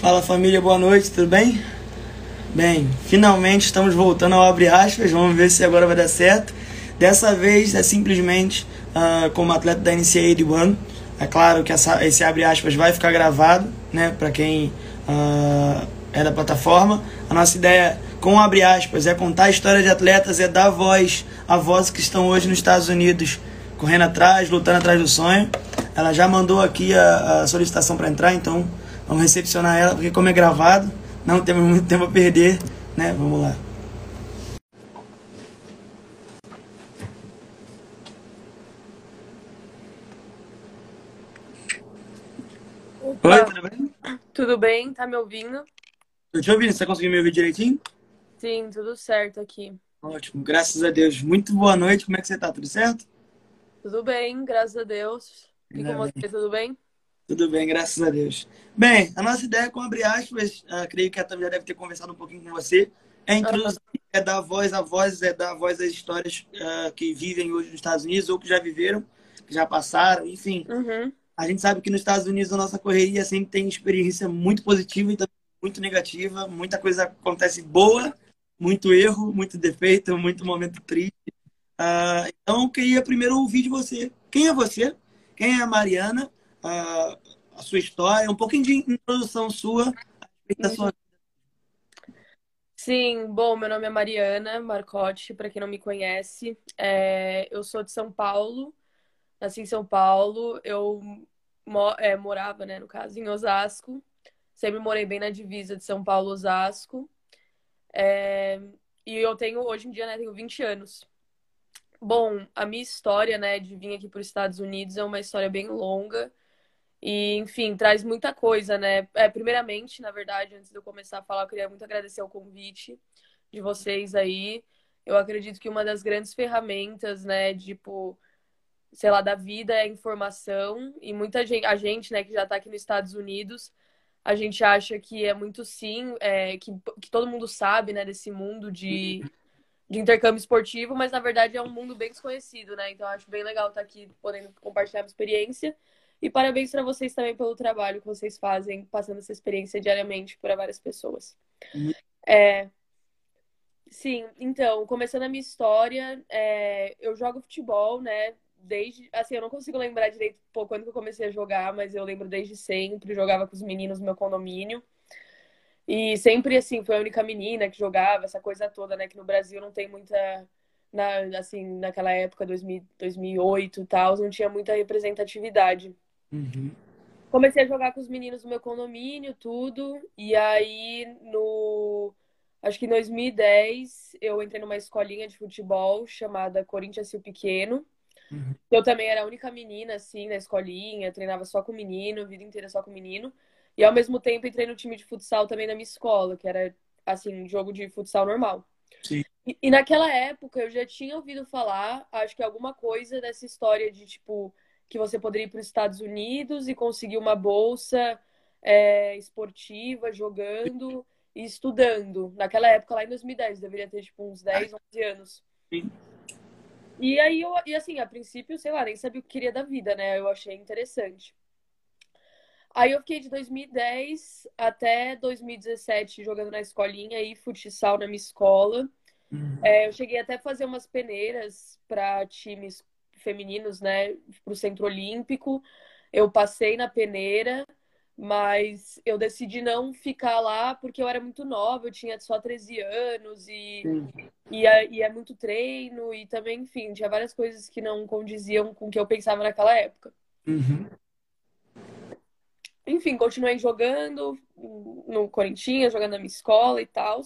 Fala família, boa noite, tudo bem? Bem, finalmente estamos voltando ao Abre Aspas, vamos ver se agora vai dar certo. Dessa vez é simplesmente uh, como atleta da NCAA One. É claro que essa, esse Abre Aspas vai ficar gravado, né, para quem uh, é da plataforma. A nossa ideia com Abre Aspas é contar a história de atletas, é dar voz a vozes que estão hoje nos Estados Unidos correndo atrás, lutando atrás do sonho. Ela já mandou aqui a, a solicitação para entrar, então Vamos recepcionar ela, porque como é gravado, não temos muito tempo a perder, né? Vamos lá. Opa. Oi, tudo bem? Tudo bem, tá me ouvindo? Tô te ouvindo, você conseguiu me ouvir direitinho? Sim, tudo certo aqui. Ótimo, graças a Deus. Muito boa noite, como é que você tá? Tudo certo? Tudo bem, graças a Deus. E com você, tudo bem? Tudo bem, graças a Deus. Bem, a nossa ideia com abre aspas, uh, creio que a Tam já deve ter conversado um pouquinho com você, é introduzir, é dar voz a voz, é dar voz às histórias uh, que vivem hoje nos Estados Unidos ou que já viveram, que já passaram, enfim. Uhum. A gente sabe que nos Estados Unidos a nossa correria sempre tem experiência muito positiva e também muito negativa, muita coisa acontece boa, muito erro, muito defeito, muito momento triste. Uh, então, eu queria primeiro ouvir de você. Quem é você? Quem é a Mariana? A sua história, um pouquinho de introdução sua da sua vida. Sim, bom, meu nome é Mariana Marcotti, para quem não me conhece. É, eu sou de São Paulo, nasci em São Paulo. Eu mo é, morava, né, no caso, em Osasco. Sempre morei bem na divisa de São Paulo-Osasco. É, e eu tenho, hoje em dia, né, tenho 20 anos. Bom, a minha história, né, de vir aqui para os Estados Unidos é uma história bem longa. E, enfim, traz muita coisa, né? É, primeiramente, na verdade, antes de eu começar a falar, eu queria muito agradecer o convite de vocês aí. Eu acredito que uma das grandes ferramentas, né, tipo, sei lá, da vida é a informação. E muita gente, a gente, né, que já tá aqui nos Estados Unidos, a gente acha que é muito sim, é, que, que todo mundo sabe, né, desse mundo de, de intercâmbio esportivo, mas na verdade é um mundo bem desconhecido, né? Então acho bem legal estar tá aqui podendo compartilhar a experiência. E parabéns para vocês também pelo trabalho que vocês fazem, passando essa experiência diariamente para várias pessoas. Uhum. É, sim, então, começando a minha história, é, eu jogo futebol, né? Desde, assim, eu não consigo lembrar direito pô, quando que eu comecei a jogar, mas eu lembro desde sempre, jogava com os meninos no meu condomínio. E sempre, assim, foi a única menina que jogava, essa coisa toda, né? Que no Brasil não tem muita na, assim, naquela época, 2000, 2008 e tal, não tinha muita representatividade. Uhum. Comecei a jogar com os meninos do meu condomínio, tudo. E aí, no. Acho que em 2010, eu entrei numa escolinha de futebol chamada Corinthians Rio Pequeno. Uhum. Eu também era a única menina, assim, na escolinha, treinava só com menino, a vida inteira só com menino. E ao mesmo tempo entrei no time de futsal também na minha escola, que era, assim, jogo de futsal normal. Sim. E, e naquela época eu já tinha ouvido falar, acho que alguma coisa dessa história de, tipo, que você poderia ir para os Estados Unidos e conseguir uma bolsa é, esportiva, jogando e estudando. Naquela época, lá em 2010, deveria ter tipo uns 10, 11 anos. Sim. E aí, eu, e assim, a princípio, sei lá, nem sabia o que queria da vida, né? Eu achei interessante. Aí eu fiquei de 2010 até 2017 jogando na escolinha e futsal na minha escola. Uhum. É, eu cheguei até a fazer umas peneiras para times femininos, né, para o Centro Olímpico. Eu passei na peneira, mas eu decidi não ficar lá porque eu era muito nova, eu tinha só 13 anos e, e, é, e, é, muito treino e também, enfim, tinha várias coisas que não condiziam com o que eu pensava naquela época. Uhum. Enfim, continuei jogando no Corinthians, jogando na minha escola e tal.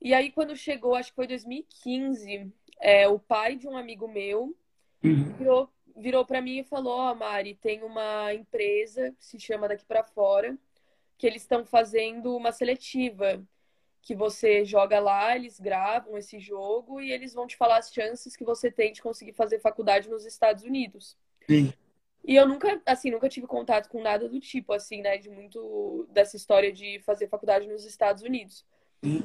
E aí, quando chegou, acho que foi 2015, é, o pai de um amigo meu Uhum. Virou, virou para mim e falou: Ó, oh, Mari, tem uma empresa que se chama Daqui para Fora, que eles estão fazendo uma seletiva. Que você joga lá, eles gravam esse jogo e eles vão te falar as chances que você tem de conseguir fazer faculdade nos Estados Unidos. Sim. E eu nunca, assim, nunca tive contato com nada do tipo, assim, né? De muito dessa história de fazer faculdade nos Estados Unidos. Sim.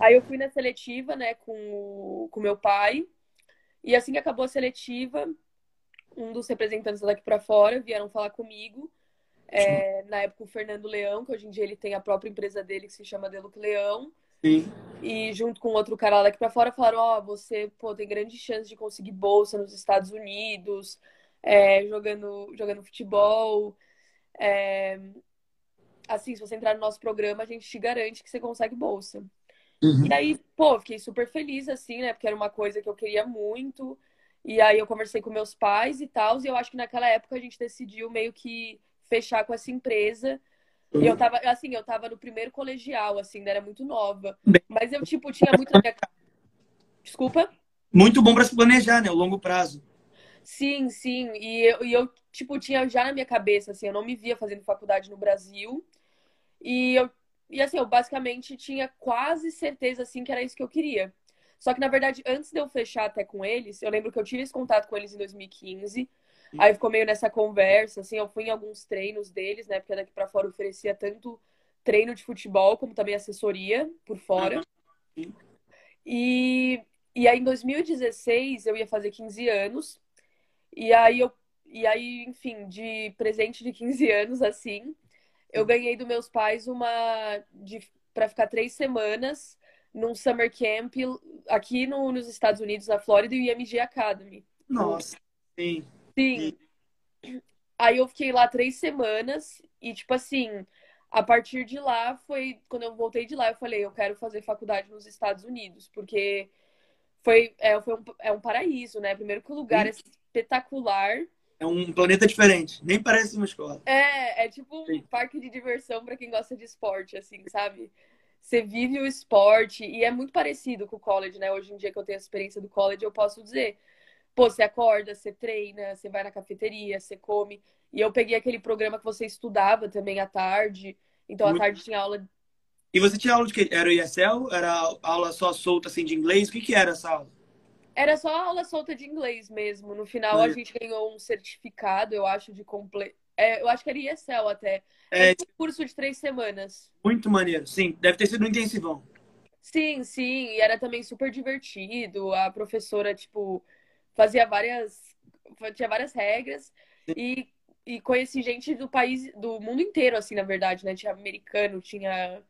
Aí eu fui na seletiva, né, com o com meu pai. E assim que acabou a seletiva, um dos representantes daqui para fora vieram falar comigo É, na época, o Fernando Leão, que hoje em dia ele tem a própria empresa dele que se chama Deluc Leão. Sim. E junto com outro cara lá daqui pra fora falaram: Ó, oh, você pô, tem grande chance de conseguir bolsa nos Estados Unidos, é, jogando, jogando futebol. É, assim, se você entrar no nosso programa, a gente te garante que você consegue bolsa. Uhum. E aí, pô, fiquei super feliz, assim, né? Porque era uma coisa que eu queria muito. E aí eu conversei com meus pais e tal. E eu acho que naquela época a gente decidiu meio que fechar com essa empresa. E eu uhum. tava, assim, eu tava no primeiro colegial, assim, ainda era muito nova. Mas eu, tipo, tinha muito na minha... Desculpa? Muito bom para se planejar, né? O longo prazo. Sim, sim. E eu, e eu, tipo, tinha já na minha cabeça, assim, eu não me via fazendo faculdade no Brasil. E eu, e assim, eu basicamente tinha quase certeza, assim, que era isso que eu queria. Só que, na verdade, antes de eu fechar até com eles, eu lembro que eu tive esse contato com eles em 2015. Aí ficou meio nessa conversa, assim, eu fui em alguns treinos deles, né? Porque daqui para fora oferecia tanto treino de futebol como também assessoria por fora. Uhum. E, e aí em 2016 eu ia fazer 15 anos. E aí eu e aí, enfim, de presente de 15 anos assim, eu ganhei dos meus pais uma de para ficar três semanas num summer camp aqui no, nos Estados Unidos, na Flórida, e o IMG Academy. Nossa, sim. Sim. Aí eu fiquei lá três semanas e, tipo assim, a partir de lá foi. Quando eu voltei de lá, eu falei, eu quero fazer faculdade nos Estados Unidos, porque foi, é, foi um, é um paraíso, né? Primeiro que o lugar Sim. é espetacular. É um planeta diferente, nem parece uma escola. É, é tipo um Sim. parque de diversão para quem gosta de esporte, assim, sabe? Você vive o esporte e é muito parecido com o college, né? Hoje em dia que eu tenho a experiência do college, eu posso dizer. Pô, você acorda, você treina, você vai na cafeteria, você come. E eu peguei aquele programa que você estudava também à tarde. Então, Muito... à tarde tinha aula. E você tinha aula de quê? Era ESL? Era aula só solta, assim, de inglês? O que, que era essa aula? Era só aula solta de inglês mesmo. No final, Mas... a gente ganhou um certificado, eu acho, de comple... É, eu acho que era ESL até. É, um curso de três semanas. Muito maneiro, sim. Deve ter sido um intensivão. Sim, sim. E era também super divertido. A professora, tipo, fazia várias. Tinha várias regras. E, e conheci gente do país, do mundo inteiro, assim, na verdade, né? Tinha americano, tinha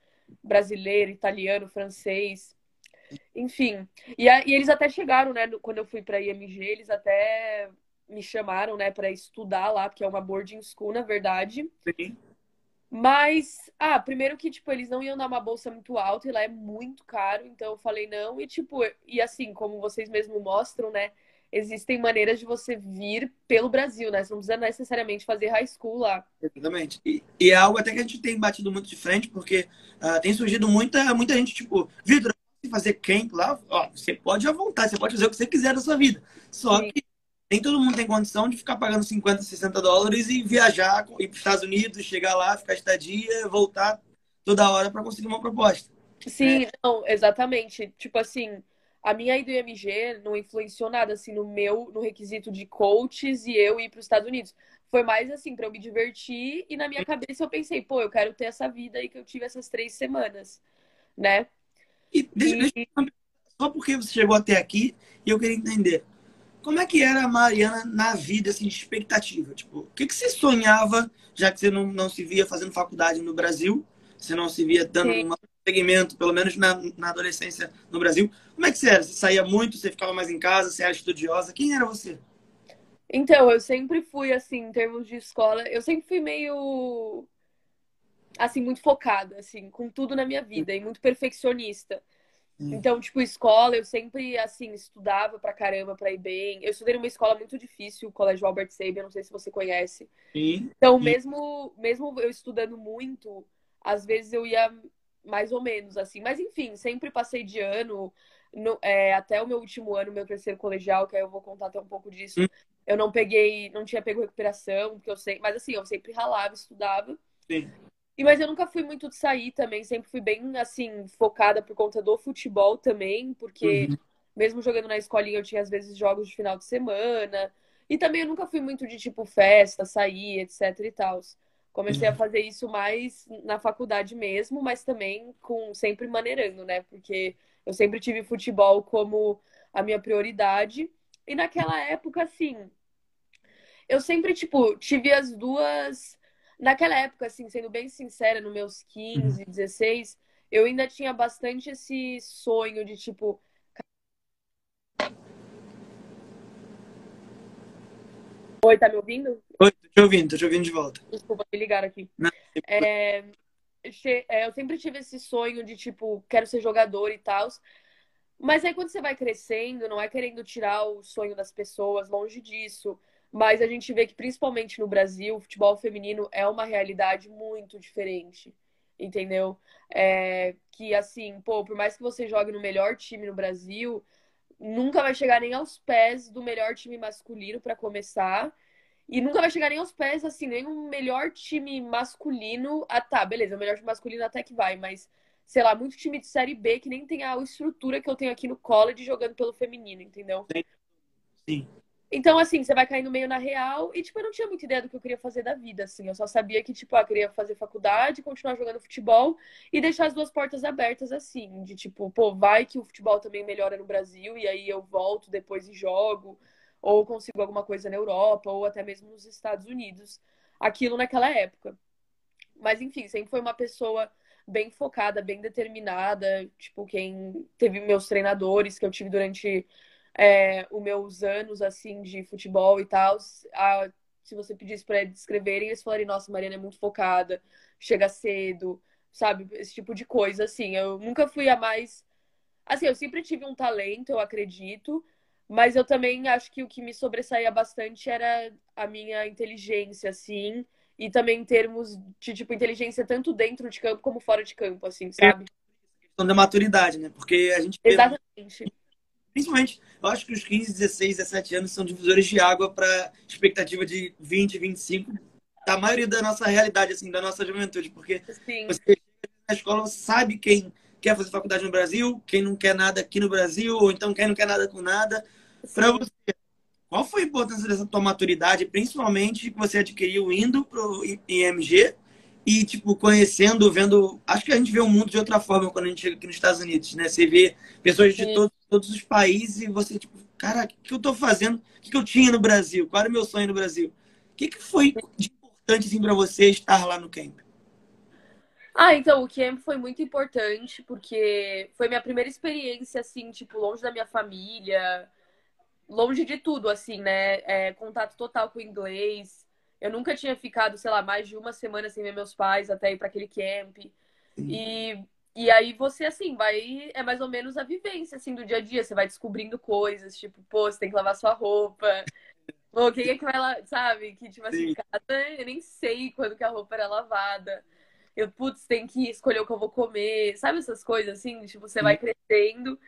brasileiro, italiano, francês. Enfim. E, a, e eles até chegaram, né? Quando eu fui pra IMG, eles até me chamaram, né, para estudar lá, porque é uma boarding school, na verdade. Sim. Mas, ah, primeiro que, tipo, eles não iam dar uma bolsa muito alta e lá é muito caro, então eu falei não. E, tipo, e assim, como vocês mesmos mostram, né, existem maneiras de você vir pelo Brasil, né? Você não precisa necessariamente fazer high school lá. Exatamente. E, e é algo até que a gente tem batido muito de frente, porque uh, tem surgido muita, muita gente, tipo, Vitor, fazer camp lá, ó, você pode à vontade, você pode fazer o que você quiser da sua vida. Só Sim. que nem todo mundo tem condição de ficar pagando 50, 60 dólares e viajar, ir para os Estados Unidos, chegar lá, ficar estadia, voltar toda hora para conseguir uma proposta. Sim, é. não, exatamente. Tipo assim, a minha ida do IMG não influenciou nada assim no meu no requisito de coaches e eu ir para os Estados Unidos. Foi mais assim para eu me divertir e na minha cabeça eu pensei, pô, eu quero ter essa vida aí que eu tive essas três semanas, né? E deixa, deixa só porque você chegou até aqui e eu queria entender como é que era a Mariana na vida assim de expectativa, tipo, o que que você sonhava já que você não, não se via fazendo faculdade no Brasil, você não se via dando Sim. um segmento, pelo menos na, na adolescência no Brasil. Como é que você era? Você saía muito, você ficava mais em casa, você era estudiosa? Quem era você? Então, eu sempre fui, assim, em termos de escola, eu sempre fui meio, assim, muito focada, assim, com tudo na minha vida e muito perfeccionista. Então, tipo, escola, eu sempre, assim, estudava pra caramba pra ir bem. Eu estudei numa escola muito difícil, o Colégio Albert Sabin, não sei se você conhece. Sim. Então, mesmo, mesmo eu estudando muito, às vezes eu ia mais ou menos, assim. Mas, enfim, sempre passei de ano, no, é, até o meu último ano, meu terceiro colegial, que aí eu vou contar até um pouco disso. Hum. Eu não peguei, não tinha pego recuperação, porque eu sei, mas assim, eu sempre ralava, estudava. Sim. E, mas eu nunca fui muito de sair também, sempre fui bem, assim, focada por conta do futebol também, porque uhum. mesmo jogando na escolinha eu tinha às vezes jogos de final de semana. E também eu nunca fui muito de, tipo, festa, sair, etc e tal. Comecei uhum. a fazer isso mais na faculdade mesmo, mas também com sempre maneirando, né? Porque eu sempre tive futebol como a minha prioridade. E naquela época, assim, eu sempre, tipo, tive as duas naquela época, assim, sendo bem sincera, nos meus 15, 16, eu ainda tinha bastante esse sonho de tipo. Oi, tá me ouvindo? Oi, tô te ouvindo, tô te ouvindo de volta. Desculpa, me ligaram aqui. Não, É, é, eu sempre tive esse sonho de, tipo, quero ser jogador e tal. Mas aí quando você vai crescendo, não é querendo tirar o sonho das pessoas, longe disso. Mas a gente vê que, principalmente no Brasil, o futebol feminino é uma realidade muito diferente. Entendeu? É, que assim, pô, por mais que você jogue no melhor time no Brasil, nunca vai chegar nem aos pés do melhor time masculino para começar. E nunca vai chegar nem aos pés, assim, nem o melhor time masculino. Ah, tá, beleza, o melhor time masculino até que vai, mas, sei lá, muito time de Série B que nem tem a estrutura que eu tenho aqui no college jogando pelo feminino, entendeu? Sim. Então, assim, você vai caindo meio na real e, tipo, eu não tinha muita ideia do que eu queria fazer da vida, assim. Eu só sabia que, tipo, ah, eu queria fazer faculdade, continuar jogando futebol e deixar as duas portas abertas, assim. De, tipo, pô, vai que o futebol também melhora no Brasil e aí eu volto depois e jogo ou consigo alguma coisa na Europa ou até mesmo nos Estados Unidos. Aquilo naquela época. Mas, enfim, sempre foi uma pessoa bem focada, bem determinada. Tipo, quem teve meus treinadores que eu tive durante é, os meus anos, assim, de futebol e tal. a- se você pedisse para eles descreverem, eles falariam, nossa, Mariana é muito focada, chega cedo, sabe? Esse tipo de coisa, assim. Eu nunca fui a mais... Assim, eu sempre tive um talento, eu acredito. Mas eu também acho que o que me sobressaía bastante era a minha inteligência, assim, e também em termos de, tipo, inteligência tanto dentro de campo como fora de campo, assim, sabe? Questão da maturidade, né? Porque a gente vê, Exatamente. Principalmente, eu acho que os 15, 16, 17 anos são divisores de água para expectativa de 20, 25, da maioria da nossa realidade, assim, da nossa juventude. Porque Sim, você na escola, você sabe quem quer fazer faculdade no Brasil, quem não quer nada aqui no Brasil, ou então quem não quer nada com nada. Para você, qual foi a importância dessa tua maturidade, principalmente que você adquiriu indo pro IMG e, tipo, conhecendo, vendo. Acho que a gente vê o mundo de outra forma quando a gente chega aqui nos Estados Unidos, né? Você vê pessoas de Sim. todos, todos os países e você, tipo, cara, o que que eu tô fazendo? O que que eu tinha no Brasil? Qual era o meu sonho no Brasil? O que que foi de importante, assim, para você estar lá no camp? Ah, então, o camp foi muito importante, porque foi minha primeira experiência, assim, tipo, longe da minha família, longe de tudo, assim, né? É, contato total com o inglês. Eu nunca tinha ficado, sei lá, mais de uma semana sem ver meus pais até ir para aquele camp. E, e aí você, assim, vai. É mais ou menos a vivência, assim, do dia a dia. Você vai descobrindo coisas, tipo, pô, você tem que lavar sua roupa. Pô, quem é que vai lá, sabe? Que, tipo assim, Sim. casa, eu nem sei quando que a roupa era lavada. Eu, putz, tem que escolher o que eu vou comer. Sabe essas coisas, assim? Tipo, você vai crescendo.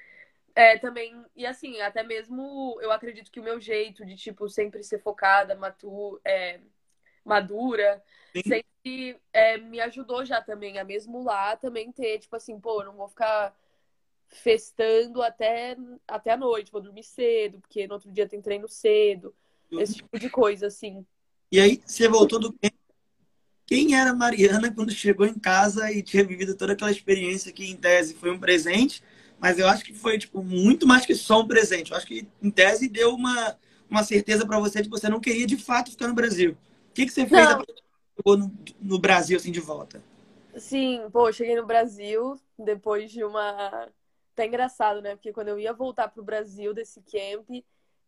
É, também, e assim, até mesmo eu acredito que o meu jeito de, tipo, sempre ser focada, matu, é, madura, Sim. sempre é, me ajudou já também, a mesmo lá também ter, tipo assim, pô, não vou ficar festando até, até a noite, vou dormir cedo, porque no outro dia tem treino cedo, esse tipo de coisa, assim. E aí, você voltou do. Quem era a Mariana quando chegou em casa e tinha vivido toda aquela experiência que, em tese, foi um presente, mas eu acho que foi, tipo, muito mais que só um presente. Eu acho que, em tese, deu uma, uma certeza para você de que você não queria, de fato, ficar no Brasil. O que, que você fez Não. no, no Brasil, assim, de volta? Sim, pô, cheguei no Brasil depois de uma. Tá engraçado, né? Porque quando eu ia voltar pro Brasil desse camp,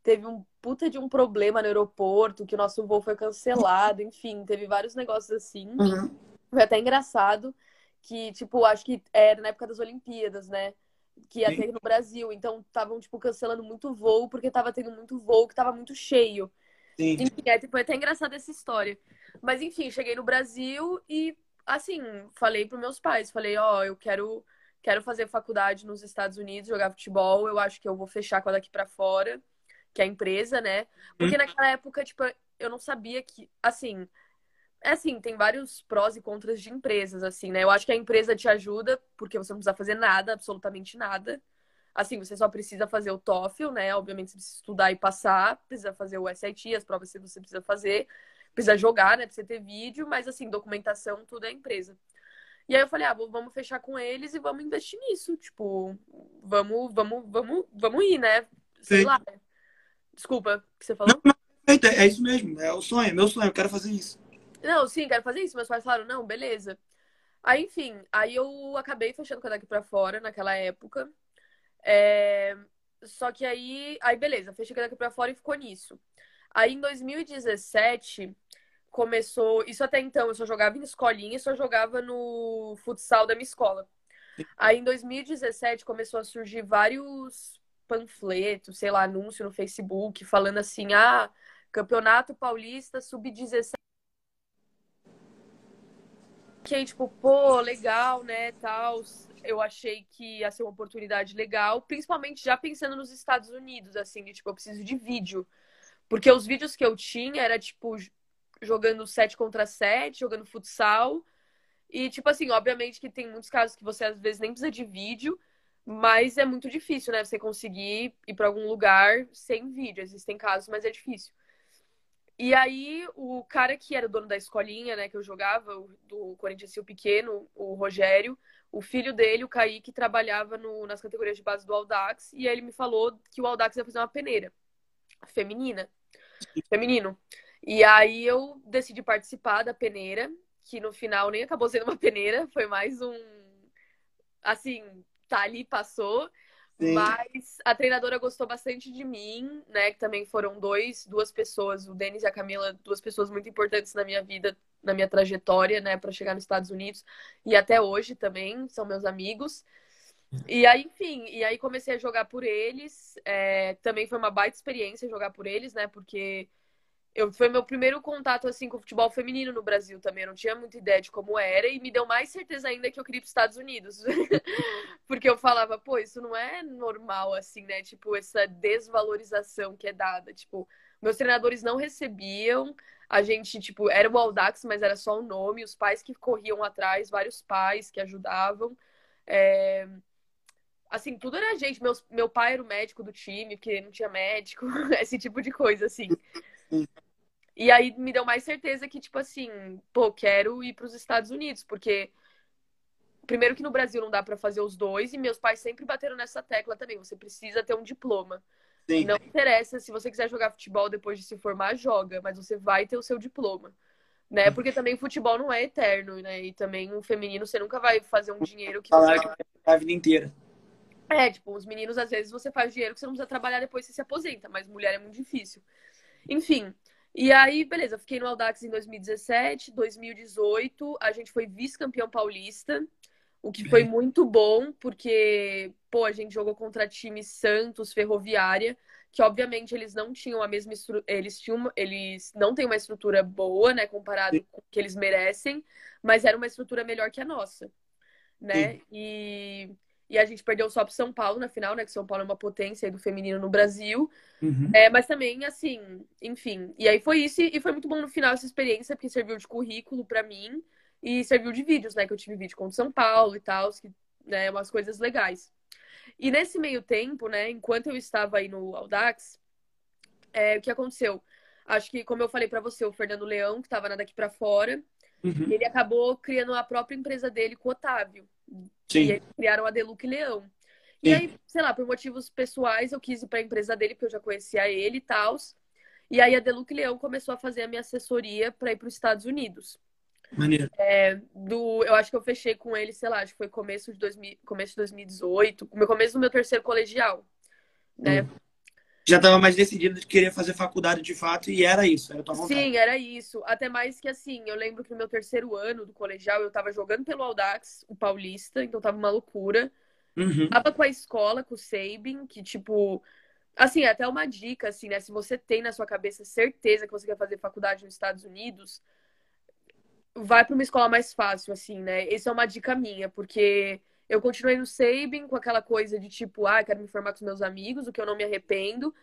teve um puta de um problema no aeroporto, que o nosso voo foi cancelado, enfim, teve vários negócios assim. Uhum. Foi até engraçado que, tipo, acho que era na época das Olimpíadas, né? Que ia Sim. ter no Brasil. Então, estavam, tipo, cancelando muito voo, porque tava tendo muito voo que tava muito cheio. Sim. Enfim, é, foi até engraçada essa história. Mas, enfim, cheguei no Brasil e, assim, falei pros meus pais. Falei, ó, eu quero, quero fazer faculdade nos Estados Unidos, jogar futebol. Eu acho que eu vou fechar com a daqui pra fora, que é a empresa, né? Porque naquela época, tipo, eu não sabia que, assim... É assim, tem vários prós e contras de empresas, assim, né? Eu acho que a empresa te ajuda, porque você não precisa fazer nada, absolutamente nada. Assim, você só precisa fazer o TOEFL, né? Obviamente, você precisa estudar e passar, precisa fazer o SAT, as provas que você precisa fazer, precisa jogar, né? Precisa ter vídeo, mas assim, documentação, tudo é empresa. E aí eu falei, ah, vamos fechar com eles e vamos investir nisso. Tipo, vamos, vamos, vamos, vamos ir, né? Sei Sim. lá. Desculpa, o que você falou? Não, não, é é isso mesmo. É o sonho, é meu sonho. Eu quero fazer isso. Não, sim, quero fazer isso. Meus pais falaram, não, beleza. Aí, enfim, aí eu acabei fechando com a daqui pra fora naquela época. É... Só que aí, aí beleza, fechei daqui pra fora e ficou nisso. Aí em 2017 começou. Isso até então eu só jogava em escolinha e só jogava no futsal da minha escola. Aí em 2017 começou a surgir vários panfletos, sei lá, anúncio no Facebook, falando assim: ah, Campeonato Paulista Sub-17. Que aí, tipo, pô, legal, né, tal. Eu achei que ia ser uma oportunidade legal, principalmente já pensando nos Estados Unidos, assim, de, tipo, eu preciso de vídeo. Porque os vídeos que eu tinha era, tipo, jogando 7 contra 7, jogando futsal. E, tipo assim, obviamente que tem muitos casos que você às vezes nem precisa de vídeo, mas é muito difícil, né? Você conseguir ir para algum lugar sem vídeo. Existem casos, mas é difícil. E aí, o cara que era o dono da escolinha, né, que eu jogava, do Corinthians Sil Pequeno, o Rogério, o filho dele, o Kaique, trabalhava no, nas categorias de base do Aldax, e aí ele me falou que o Aldax ia fazer uma peneira feminina, feminino. E aí eu decidi participar da peneira, que no final nem acabou sendo uma peneira, foi mais um. Assim, tá ali, passou. Sim. Mas a treinadora gostou bastante de mim, né? Que também foram dois, duas pessoas, o Denis e a Camila, duas pessoas muito importantes na minha vida, na minha trajetória, né, para chegar nos Estados Unidos e até hoje também são meus amigos. E aí, enfim, e aí comecei a jogar por eles. É, também foi uma baita experiência jogar por eles, né? Porque eu, foi meu primeiro contato assim com o futebol feminino no Brasil também. Eu não tinha muita ideia de como era e me deu mais certeza ainda que eu queria ir para os Estados Unidos. Porque eu falava, pô, isso não é normal assim, né? Tipo, essa desvalorização que é dada. Tipo, meus treinadores não recebiam. A gente, tipo, era o Aldax, mas era só o nome. Os pais que corriam atrás, vários pais que ajudavam. É... Assim, tudo era gente. Meu, meu pai era o médico do time, porque não tinha médico. Esse tipo de coisa, assim. E aí me deu mais certeza que, tipo assim, pô, quero ir para os Estados Unidos, porque primeiro que no Brasil não dá para fazer os dois, e meus pais sempre bateram nessa tecla também. Você precisa ter um diploma. Sim. Não interessa se você quiser jogar futebol depois de se formar, joga, mas você vai ter o seu diploma. Né? Porque também futebol não é eterno, né? E também o feminino você nunca vai fazer um dinheiro que falar você... a vida inteira. É, tipo, os meninos às vezes você faz dinheiro que você não precisa trabalhar depois você se aposenta, mas mulher é muito difícil. Enfim, e aí, beleza, eu fiquei no Aldax em 2017, 2018, a gente foi vice-campeão paulista, o que foi muito bom, porque, pô, a gente jogou contra time Santos, Ferroviária, que obviamente eles não tinham a mesma estrutura, eles tinham, eles não têm uma estrutura boa, né, comparado com o que eles merecem, mas era uma estrutura melhor que a nossa, né? Sim. E e a gente perdeu só pro São Paulo na final, né? Que São Paulo é uma potência do feminino no Brasil. Uhum. É, mas também, assim, enfim. E aí foi isso, e foi muito bom no final essa experiência, porque serviu de currículo para mim e serviu de vídeos, né? Que eu tive vídeo contra São Paulo e tal, que, né, umas coisas legais. E nesse meio tempo, né, enquanto eu estava aí no Audax, é, o que aconteceu? Acho que, como eu falei para você, o Fernando Leão, que estava daqui para fora, uhum. ele acabou criando a própria empresa dele com o Otávio. Sim. E eles criaram a Deluque Leão. Sim. E aí, sei lá, por motivos pessoais, eu quis ir para a empresa dele, porque eu já conhecia ele e tal. E aí a Deluque Leão começou a fazer a minha assessoria para ir para os Estados Unidos. Maneiro. É, do, eu acho que eu fechei com ele, sei lá, acho que foi começo de, 2000, começo de 2018, no começo do meu terceiro colegial. Né? Hum já estava mais decidido de querer fazer faculdade de fato e era isso, era tua vontade. Sim, era isso. Até mais que assim, eu lembro que no meu terceiro ano do colegial eu estava jogando pelo Audax, o Paulista, então tava uma loucura. Uhum. Tava com a escola, com o Sabin, que tipo. Assim, até uma dica, assim, né? Se você tem na sua cabeça certeza que você quer fazer faculdade nos Estados Unidos, vai para uma escola mais fácil, assim, né? Essa é uma dica minha, porque eu continuei no Sabin com aquela coisa de tipo, ah, quero me formar com os meus amigos, o que eu não me arrependo.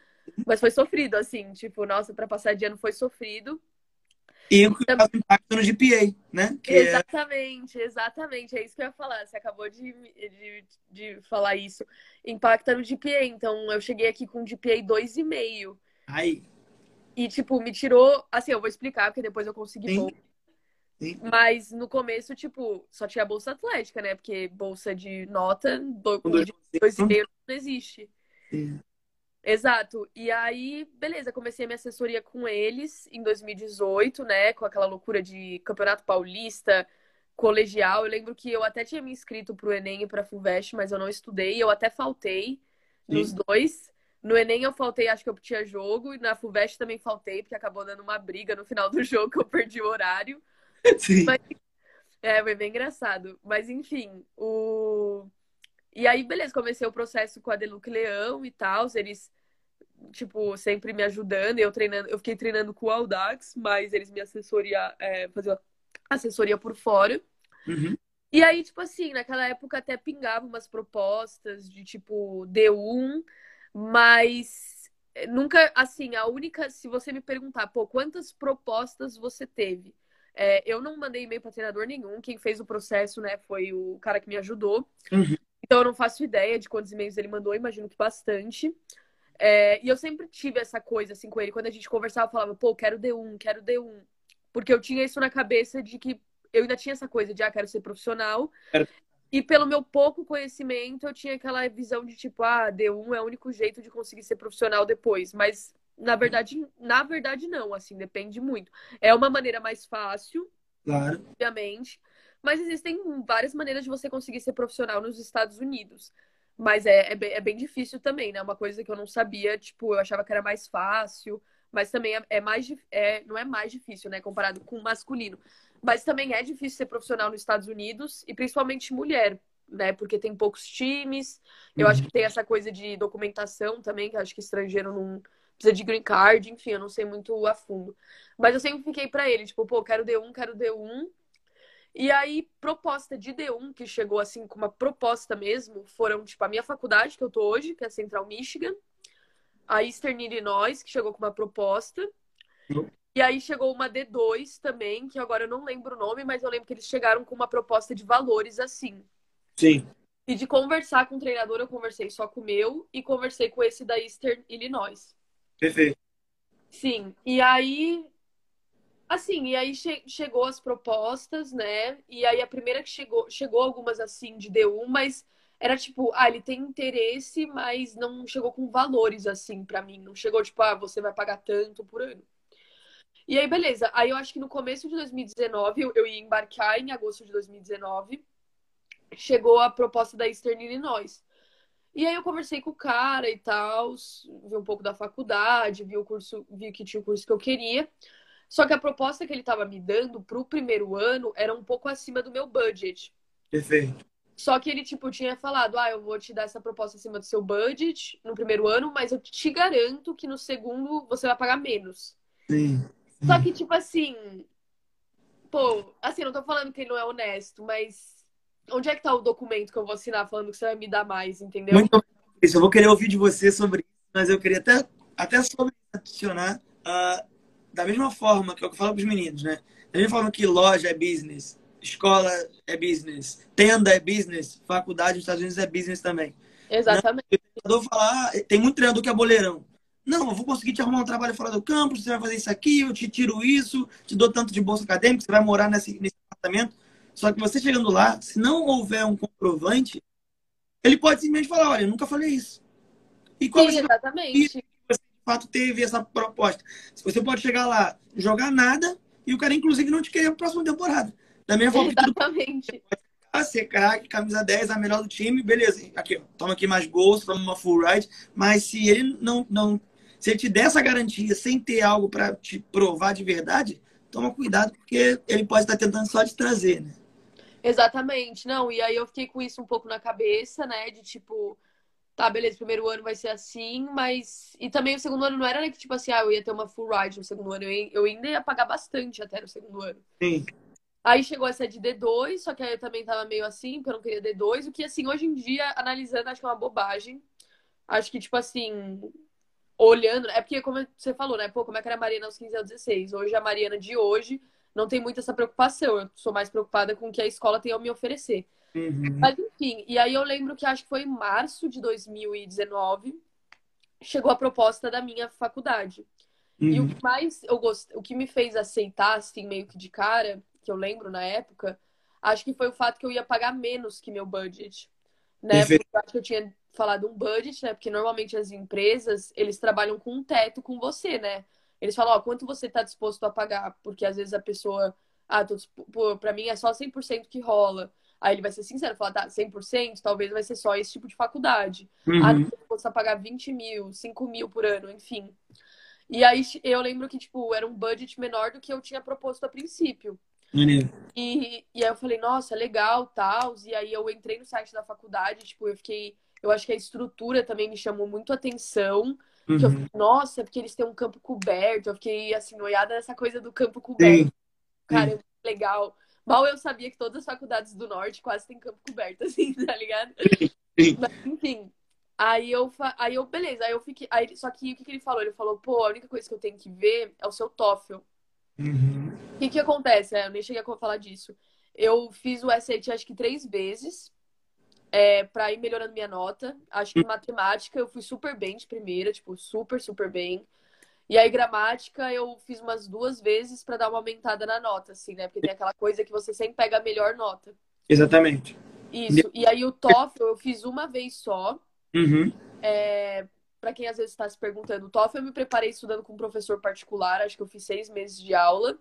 Mas foi sofrido, assim, tipo, nossa, para passar de ano foi sofrido. E o que então, impacto no GPA, né? Que é exatamente, é... exatamente. É isso que eu ia falar. Você acabou de, de, de falar isso. Impacta no GPA. Então, eu cheguei aqui com GPA 2,5. Aí. E, tipo, me tirou. Assim, eu vou explicar, porque depois eu consegui Sim. Mas no começo, tipo, só tinha bolsa atlética, né? Porque bolsa de nota, dois, dois, dois e não existe. Sim. Exato. E aí, beleza, comecei a minha assessoria com eles em 2018, né? Com aquela loucura de Campeonato Paulista, colegial. Eu lembro que eu até tinha me inscrito pro Enem e pra FUVEST, mas eu não estudei. Eu até faltei nos Sim. dois. No Enem eu faltei, acho que eu tinha jogo, e na FUVEST também faltei, porque acabou dando uma briga no final do jogo, que eu perdi o horário. Sim. Mas, é, foi bem engraçado. Mas enfim, o. E aí, beleza, comecei o processo com a Deluc Leão e tal. Eles, tipo, sempre me ajudando. Eu treinando, eu fiquei treinando com o Audax, mas eles me assessoria, é, faziam assessoria por fora. Uhum. E aí, tipo assim, naquela época até pingava umas propostas de tipo D1, mas nunca, assim, a única, se você me perguntar, pô, quantas propostas você teve? É, eu não mandei e-mail para treinador nenhum. Quem fez o processo, né, foi o cara que me ajudou. Uhum. Então eu não faço ideia de quantos e-mails ele mandou, imagino que bastante. É, e eu sempre tive essa coisa assim com ele. Quando a gente conversava, eu falava, pô, quero D1, quero D1. Porque eu tinha isso na cabeça de que eu ainda tinha essa coisa de, ah, quero ser profissional. Quero... E pelo meu pouco conhecimento, eu tinha aquela visão de tipo, ah, D1 é o único jeito de conseguir ser profissional depois. Mas na verdade, na verdade não, assim, depende muito. É uma maneira mais fácil, claro. obviamente, mas existem várias maneiras de você conseguir ser profissional nos Estados Unidos. Mas é, é, bem, é bem difícil também, né? Uma coisa que eu não sabia, tipo, eu achava que era mais fácil. Mas também é, é mais é, não é mais difícil, né, comparado com o masculino. Mas também é difícil ser profissional nos Estados Unidos e principalmente mulher, né? Porque tem poucos times. Eu uhum. acho que tem essa coisa de documentação também, que acho que estrangeiro não precisa de green card, enfim, eu não sei muito a fundo. Mas eu sempre fiquei para ele, tipo, pô, quero D1, quero D1. E aí, proposta de D1, que chegou assim com uma proposta mesmo, foram, tipo, a minha faculdade que eu tô hoje, que é Central Michigan, a Eastern Illinois, que chegou com uma proposta. Uhum. E aí chegou uma D2 também, que agora eu não lembro o nome, mas eu lembro que eles chegaram com uma proposta de valores assim. Sim. E de conversar com o treinador, eu conversei só com o meu e conversei com esse da Eastern Illinois. Perfeito. Sim. E aí. Assim, e aí che chegou as propostas, né? E aí a primeira que chegou, chegou algumas assim de D1, mas era tipo, ah, ele tem interesse, mas não chegou com valores assim para mim. Não chegou tipo, ah, você vai pagar tanto por ano. E aí, beleza. Aí eu acho que no começo de 2019, eu, eu ia embarcar em agosto de 2019, chegou a proposta da Eastern Illinois. E aí eu conversei com o cara e tal, vi um pouco da faculdade, vi o curso, vi que tinha o curso que eu queria. Só que a proposta que ele estava me dando para o primeiro ano era um pouco acima do meu budget. Perfeito. Só que ele, tipo, tinha falado, ah, eu vou te dar essa proposta acima do seu budget no primeiro ano, mas eu te garanto que no segundo você vai pagar menos. Sim. Só que, tipo assim, pô, assim, não tô falando que ele não é honesto, mas onde é que tá o documento que eu vou assinar falando que você vai me dar mais, entendeu? Muito isso. Eu vou querer ouvir de você sobre isso, mas eu queria até, até sobre adicionar uh, da mesma forma que eu falo para os meninos, né? Da mesma forma que loja é business, escola é business, tenda é business, faculdade nos Estados Unidos é business também. Exatamente. Não, o treinador fala, ah, tem muito treinador que é boleirão. Não, eu vou conseguir te arrumar um trabalho fora do campo, você vai fazer isso aqui, eu te tiro isso, te dou tanto de bolsa acadêmica, você vai morar nesse, nesse apartamento. Só que você chegando lá, se não houver um comprovante, ele pode simplesmente falar, olha, eu nunca falei isso. E qual Sim, exatamente. Você, de fato, teve essa proposta. Você pode chegar lá, jogar nada, e o cara, inclusive, não te querer para a próxima temporada. Da mesma forma Exatamente. que tudo ser craque, camisa 10, a melhor do time, beleza. Aqui, ó, toma aqui mais bolsa, toma uma full ride. Mas se ele não, não. Se ele te der essa garantia sem ter algo para te provar de verdade, toma cuidado, porque ele pode estar tentando só te trazer, né? Exatamente. Não, e aí eu fiquei com isso um pouco na cabeça, né? De tipo, tá, beleza, primeiro ano vai ser assim, mas. E também o segundo ano não era né, que, tipo assim, ah, eu ia ter uma full ride no segundo ano. Eu, ainda ia pagar bastante até no segundo ano. Sim. Aí chegou essa de D2, só que aí eu também tava meio assim, porque eu não queria D2. O que, assim, hoje em dia, analisando, acho que é uma bobagem. Acho que, tipo assim, olhando. É porque, como você falou, né? Pô, como é que era a Mariana aos 15 aos 16? Hoje, a Mariana de hoje não tem muito essa preocupação. Eu sou mais preocupada com o que a escola tem a me oferecer. Uhum. Mas, enfim. E aí eu lembro que acho que foi em março de 2019 chegou a proposta da minha faculdade. Uhum. E o que mais eu gost... o que me fez aceitar, assim, meio que de cara, que eu lembro na época, acho que foi o fato que eu ia pagar menos que meu budget. Né? Porque eu acho que eu tinha falar de um budget, né? Porque normalmente as empresas, eles trabalham com um teto com você, né? Eles falam, ó, quanto você tá disposto a pagar? Porque às vezes a pessoa, ah, tô, pô, pra mim é só 100% que rola. Aí ele vai ser sincero, falar, tá, 100%, talvez vai ser só esse tipo de faculdade. Uhum. Ah, você precisa pagar 20 mil, 5 mil por ano, enfim. E aí eu lembro que, tipo, era um budget menor do que eu tinha proposto a princípio. Maneiro. E, e aí eu falei, nossa, legal, tal. E aí eu entrei no site da faculdade, tipo, eu fiquei. Eu acho que a estrutura também me chamou muito atenção. Uhum. Que eu fiquei, nossa, porque eles têm um campo coberto. Eu fiquei assim, noiada nessa coisa do campo coberto. Sim. Cara, é muito legal. Mal eu sabia que todas as faculdades do norte quase têm campo coberto, assim, tá ligado? Sim. Mas, enfim. Aí eu, aí eu, beleza, aí eu fiquei. Aí, só que o que, que ele falou? Ele falou, pô, a única coisa que eu tenho que ver é o seu TOEFL. Uhum. O que que acontece? É, eu nem cheguei a falar disso. Eu fiz o SAT acho que três vezes é, para ir melhorando minha nota. Acho que em matemática eu fui super bem de primeira, tipo, super, super bem. E aí gramática eu fiz umas duas vezes para dar uma aumentada na nota, assim, né? Porque tem aquela coisa que você sempre pega a melhor nota. Exatamente. Isso. E aí o TOEFL eu fiz uma vez só. Uhum. É, para quem às vezes está se perguntando, o TOEFL eu me preparei estudando com um professor particular, acho que eu fiz seis meses de aula.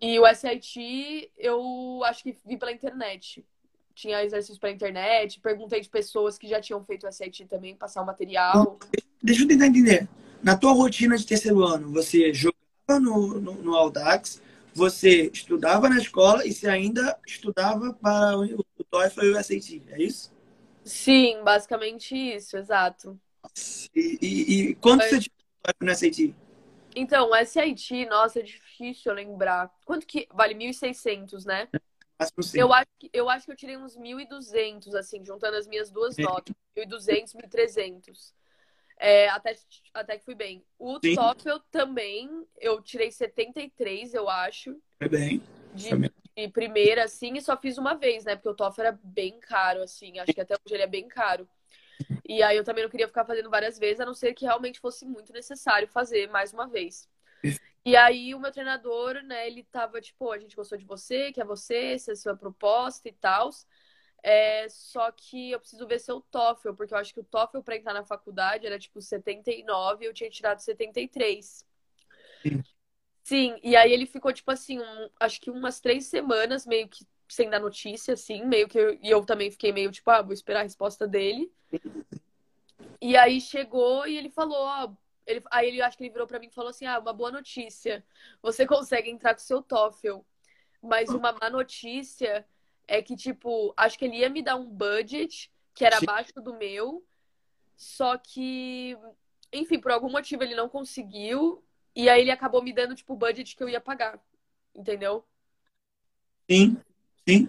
E o SAT eu acho que vi pela internet. Tinha exercícios pela internet, perguntei de pessoas que já tinham feito o SAT também, passar o material. Deixa eu tentar entender. Na tua rotina de terceiro ano, você jogava no, no, no Audax, você estudava na escola e você ainda estudava para o o TOEFL e o SAT, é isso? Sim, basicamente isso, exato. E, e, e quanto Mas- você tinha no SAT? Então, o SAT, nossa, é difícil eu lembrar. Quanto que vale 1.600, né? Sim. Eu acho, que- eu acho que eu tirei uns 1.200, assim, juntando as minhas duas É. notas. 1.200, 1.300. É, até, até que fui bem. O Sim. TOEFL também, eu tirei 73, eu acho, Foi bem. de, Também. de primeira, assim, e só fiz uma vez, né? Porque o TOEFL era bem caro, assim. Acho que até hoje ele é bem caro. E aí eu também não queria ficar fazendo várias vezes, a não ser que realmente fosse muito necessário fazer mais uma vez. E aí o meu treinador, né, ele tava tipo, "Pô, a gente gostou de você, quer você, essa é a sua proposta e tal. É, só que eu preciso ver seu TOEFL, porque eu acho que o TOEFL para entrar na faculdade era tipo 79 e eu tinha tirado 73. Sim. Sim, e aí ele ficou tipo assim, um- acho que umas três semanas meio que sem dar notícia, assim, meio que eu, e eu também fiquei meio tipo, ah, vou esperar a resposta dele. E aí chegou e ele falou, ó, ele, aí ele acho que ele virou pra mim e falou assim: "Ah, uma boa notícia. Você consegue entrar com o seu TOEFL, mas uma má notícia é que tipo, acho que ele ia me dar um budget que era Sim. abaixo do meu, só que enfim, por algum motivo ele não conseguiu e aí ele acabou me dando tipo o budget que eu ia pagar. Entendeu? Sim, sim.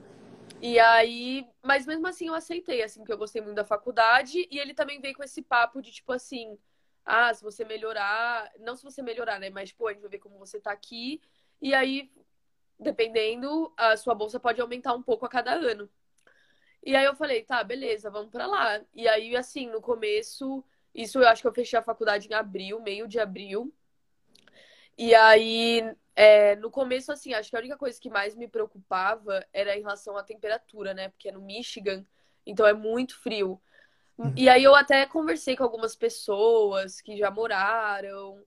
E aí, mas mesmo assim eu aceitei, assim, porque eu gostei muito da faculdade e ele também veio com esse papo de tipo assim, ah, se você melhorar, não se você melhorar, né, mas pô, a gente vai ver como você tá aqui e aí, dependendo, a sua bolsa pode aumentar um pouco a cada ano. E aí eu falei, tá, beleza, vamos pra lá. E aí, assim, no começo, isso eu acho que eu fechei a faculdade em abril, meio de abril. E aí, é, no começo, assim, acho que a única coisa que mais me preocupava era em relação à temperatura, né? Porque é no Michigan, então é muito frio. E aí eu até conversei com algumas pessoas que já moraram.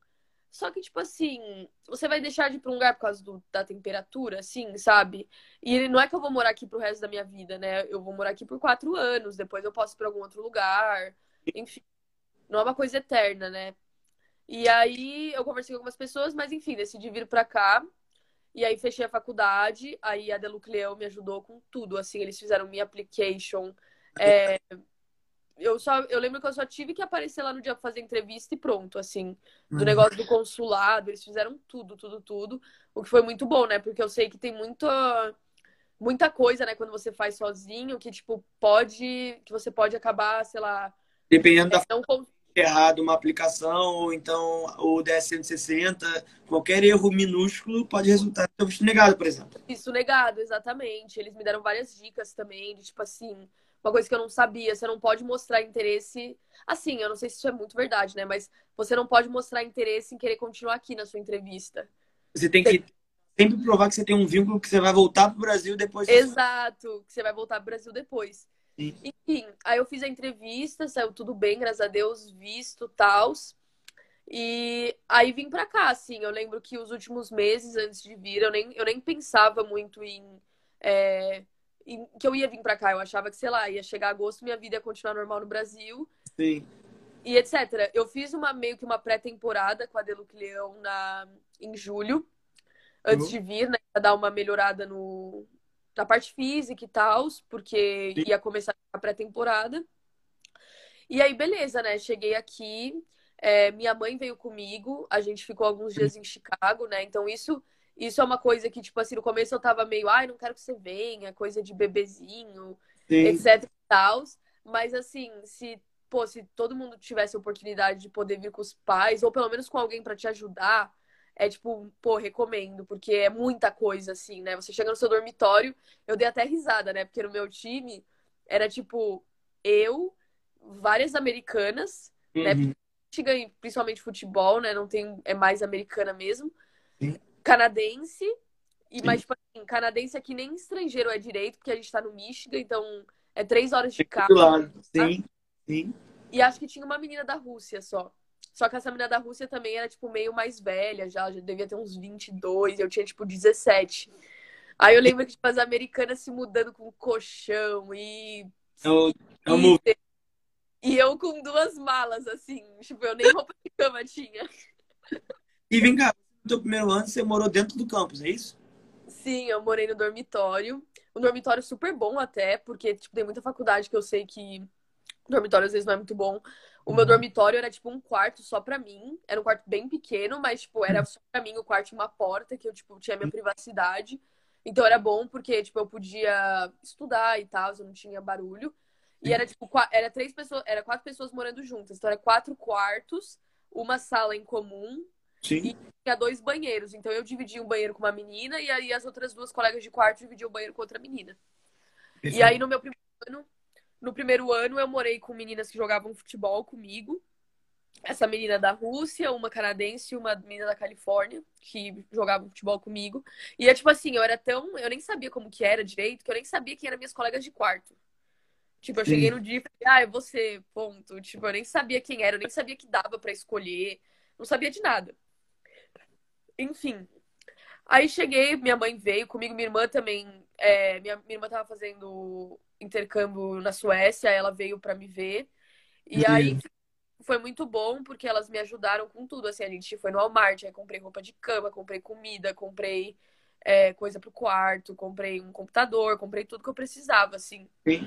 Só que, tipo assim, você vai deixar de ir pra um lugar por causa do- da temperatura, assim, sabe? E não é que eu vou morar aqui pro resto da minha vida, né? Eu vou morar aqui por quatro anos, depois eu posso ir pra algum outro lugar. Enfim, não é uma coisa eterna, né? E aí eu conversei com algumas pessoas, mas enfim, decidi vir pra cá. E aí fechei a faculdade, aí a Delucleão me ajudou com tudo, assim, eles fizeram minha application. É, eu só, eu lembro que eu só tive que aparecer lá no dia pra fazer entrevista e pronto, assim, do Uhum. negócio do consulado, eles fizeram tudo, tudo, tudo, o que foi muito bom, né? Porque eu sei que tem muita muita coisa, né, quando você faz sozinho, que tipo pode, que você pode acabar, sei lá, Dependendo da não con- errado uma aplicação ou então o DS-160, qualquer erro minúsculo pode resultar seu visto negado, por exemplo. Isso negado, exatamente. Eles me deram várias dicas também, de tipo assim, uma coisa que eu não sabia, você não pode mostrar interesse. Assim, eu não sei se isso é muito verdade, né? Mas você não pode mostrar interesse em querer continuar aqui na sua entrevista. Você tem que sempre provar que você tem um vínculo que você vai voltar para o Brasil depois. Exato, que você vai voltar pro Brasil depois. Enfim, aí eu fiz a entrevista, saiu tudo bem, graças a Deus, visto, tals. E aí vim pra cá, assim. Eu lembro que os últimos meses antes de vir, eu nem, eu nem pensava muito em, é, em que eu ia vir pra cá. Eu achava que, sei lá, ia chegar agosto, minha vida ia continuar normal no Brasil. Sim. E etc. Eu fiz uma meio que uma pré-temporada com a Deluc Leão na, em julho, antes uhum. de vir, né? Pra dar uma melhorada no, na parte física e tal, porque Sim. ia começar a pré-temporada. E aí, beleza, né? Cheguei aqui, é, minha mãe veio comigo, a gente ficou alguns dias em Chicago, né? Então, isso isso é uma coisa que, tipo assim, no começo eu tava meio, ai, não quero que você venha, coisa de bebezinho, Sim. etc e tal. Mas, assim, se, pô, se todo mundo tivesse a oportunidade de poder vir com os pais, ou pelo menos com alguém para te ajudar, é tipo, pô, recomendo, porque é muita coisa, assim, né? Você chega no seu dormitório, eu dei até risada, né? Porque no meu time era tipo, eu, várias americanas, né? uhum. né? Principalmente futebol, né? Não tem, é mais americana mesmo. Sim. Canadense, e mais, tipo assim, canadense aqui nem estrangeiro é direito, porque a gente tá no Michigan, então é três horas de carro. Tá? Sim, sim. E acho que tinha uma menina da Rússia só. Só que essa menina da Rússia também era, tipo, meio mais velha já, já devia ter uns 22, eu tinha, tipo, 17. Aí eu lembro que, tipo, as americanas se mudando com colchão e. Eu, eu e, e eu com duas malas, assim, tipo, eu nem roupa de cama tinha. E vem cá, teu primeiro ano você morou dentro do campus, é isso? Sim, eu morei no dormitório. Um dormitório super bom até, porque, tipo, tem muita faculdade que eu sei que o dormitório às vezes não é muito bom. O meu uhum. dormitório era tipo um quarto só pra mim. Era um quarto bem pequeno, mas tipo, era só pra mim o quarto tinha uma porta que eu tipo tinha minha privacidade. Então era bom porque tipo eu podia estudar e tal, eu não tinha barulho. E era tipo, era três pessoas, era quatro pessoas morando juntas. Então era quatro quartos, uma sala em comum Sim. e tinha dois banheiros. Então eu dividia um banheiro com uma menina e aí as outras duas colegas de quarto dividiam o banheiro com outra menina. E aí no meu primeiro ano no primeiro ano, eu morei com meninas que jogavam futebol comigo. Essa menina da Rússia, uma canadense e uma menina da Califórnia, que jogavam futebol comigo. E é tipo assim, eu era tão. Eu nem sabia como que era direito, que eu nem sabia quem eram minhas colegas de quarto. Tipo, eu Sim. cheguei no dia e falei, ah, é você, ponto. Tipo, eu nem sabia quem era, eu nem sabia que dava para escolher. Não sabia de nada. Enfim. Aí cheguei, minha mãe veio comigo, minha irmã também. É, minha, minha irmã tava fazendo intercâmbio na Suécia, ela veio para me ver. E aí foi muito bom porque elas me ajudaram com tudo. Assim, a gente foi no Walmart, aí comprei roupa de cama, comprei comida, comprei é, coisa pro quarto, comprei um computador, comprei tudo que eu precisava, assim. Sim.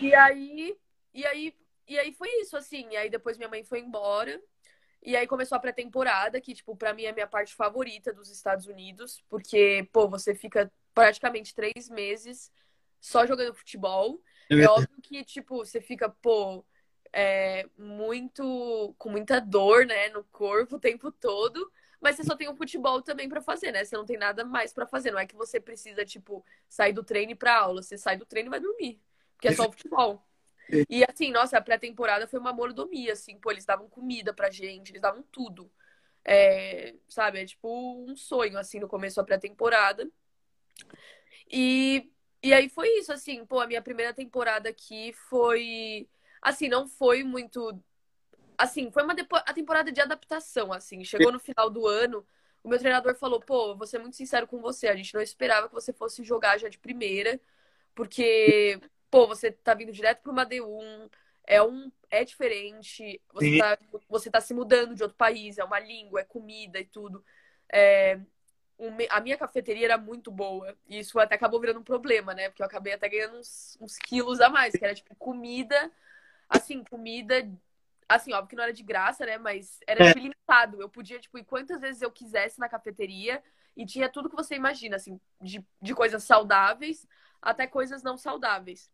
E aí, e aí, e aí foi isso, assim. E aí depois minha mãe foi embora. E aí começou a pré-temporada, que, tipo, pra mim é a minha parte favorita dos Estados Unidos, porque, pô, você fica praticamente três meses só jogando futebol. É, é óbvio que, tipo, você fica, pô, é, muito. com muita dor, né, no corpo o tempo todo. Mas você só tem o futebol também para fazer, né? Você não tem nada mais para fazer. Não é que você precisa, tipo, sair do treino e ir pra aula. Você sai do treino e vai dormir. Porque é só o futebol. E assim, nossa, a pré-temporada foi uma mordomia, assim, pô, eles davam comida pra gente, eles davam tudo. É, sabe, é tipo um sonho, assim, no começo da pré-temporada. E e aí foi isso, assim, pô, a minha primeira temporada aqui foi. Assim, não foi muito. Assim, foi uma depo... a temporada de adaptação, assim. Chegou no final do ano, o meu treinador falou, pô, vou ser muito sincero com você, a gente não esperava que você fosse jogar já de primeira, porque, pô, você tá vindo direto pra uma D1, é um. É diferente, você tá, você tá se mudando de outro país, é uma língua, é comida e tudo. É, a minha cafeteria era muito boa. E isso até acabou virando um problema, né? Porque eu acabei até ganhando uns, uns quilos a mais, que era tipo comida, assim, comida. Assim, óbvio que não era de graça, né? Mas era tipo, limitado. Eu podia, tipo, ir quantas vezes eu quisesse na cafeteria e tinha tudo que você imagina, assim, de, de coisas saudáveis até coisas não saudáveis.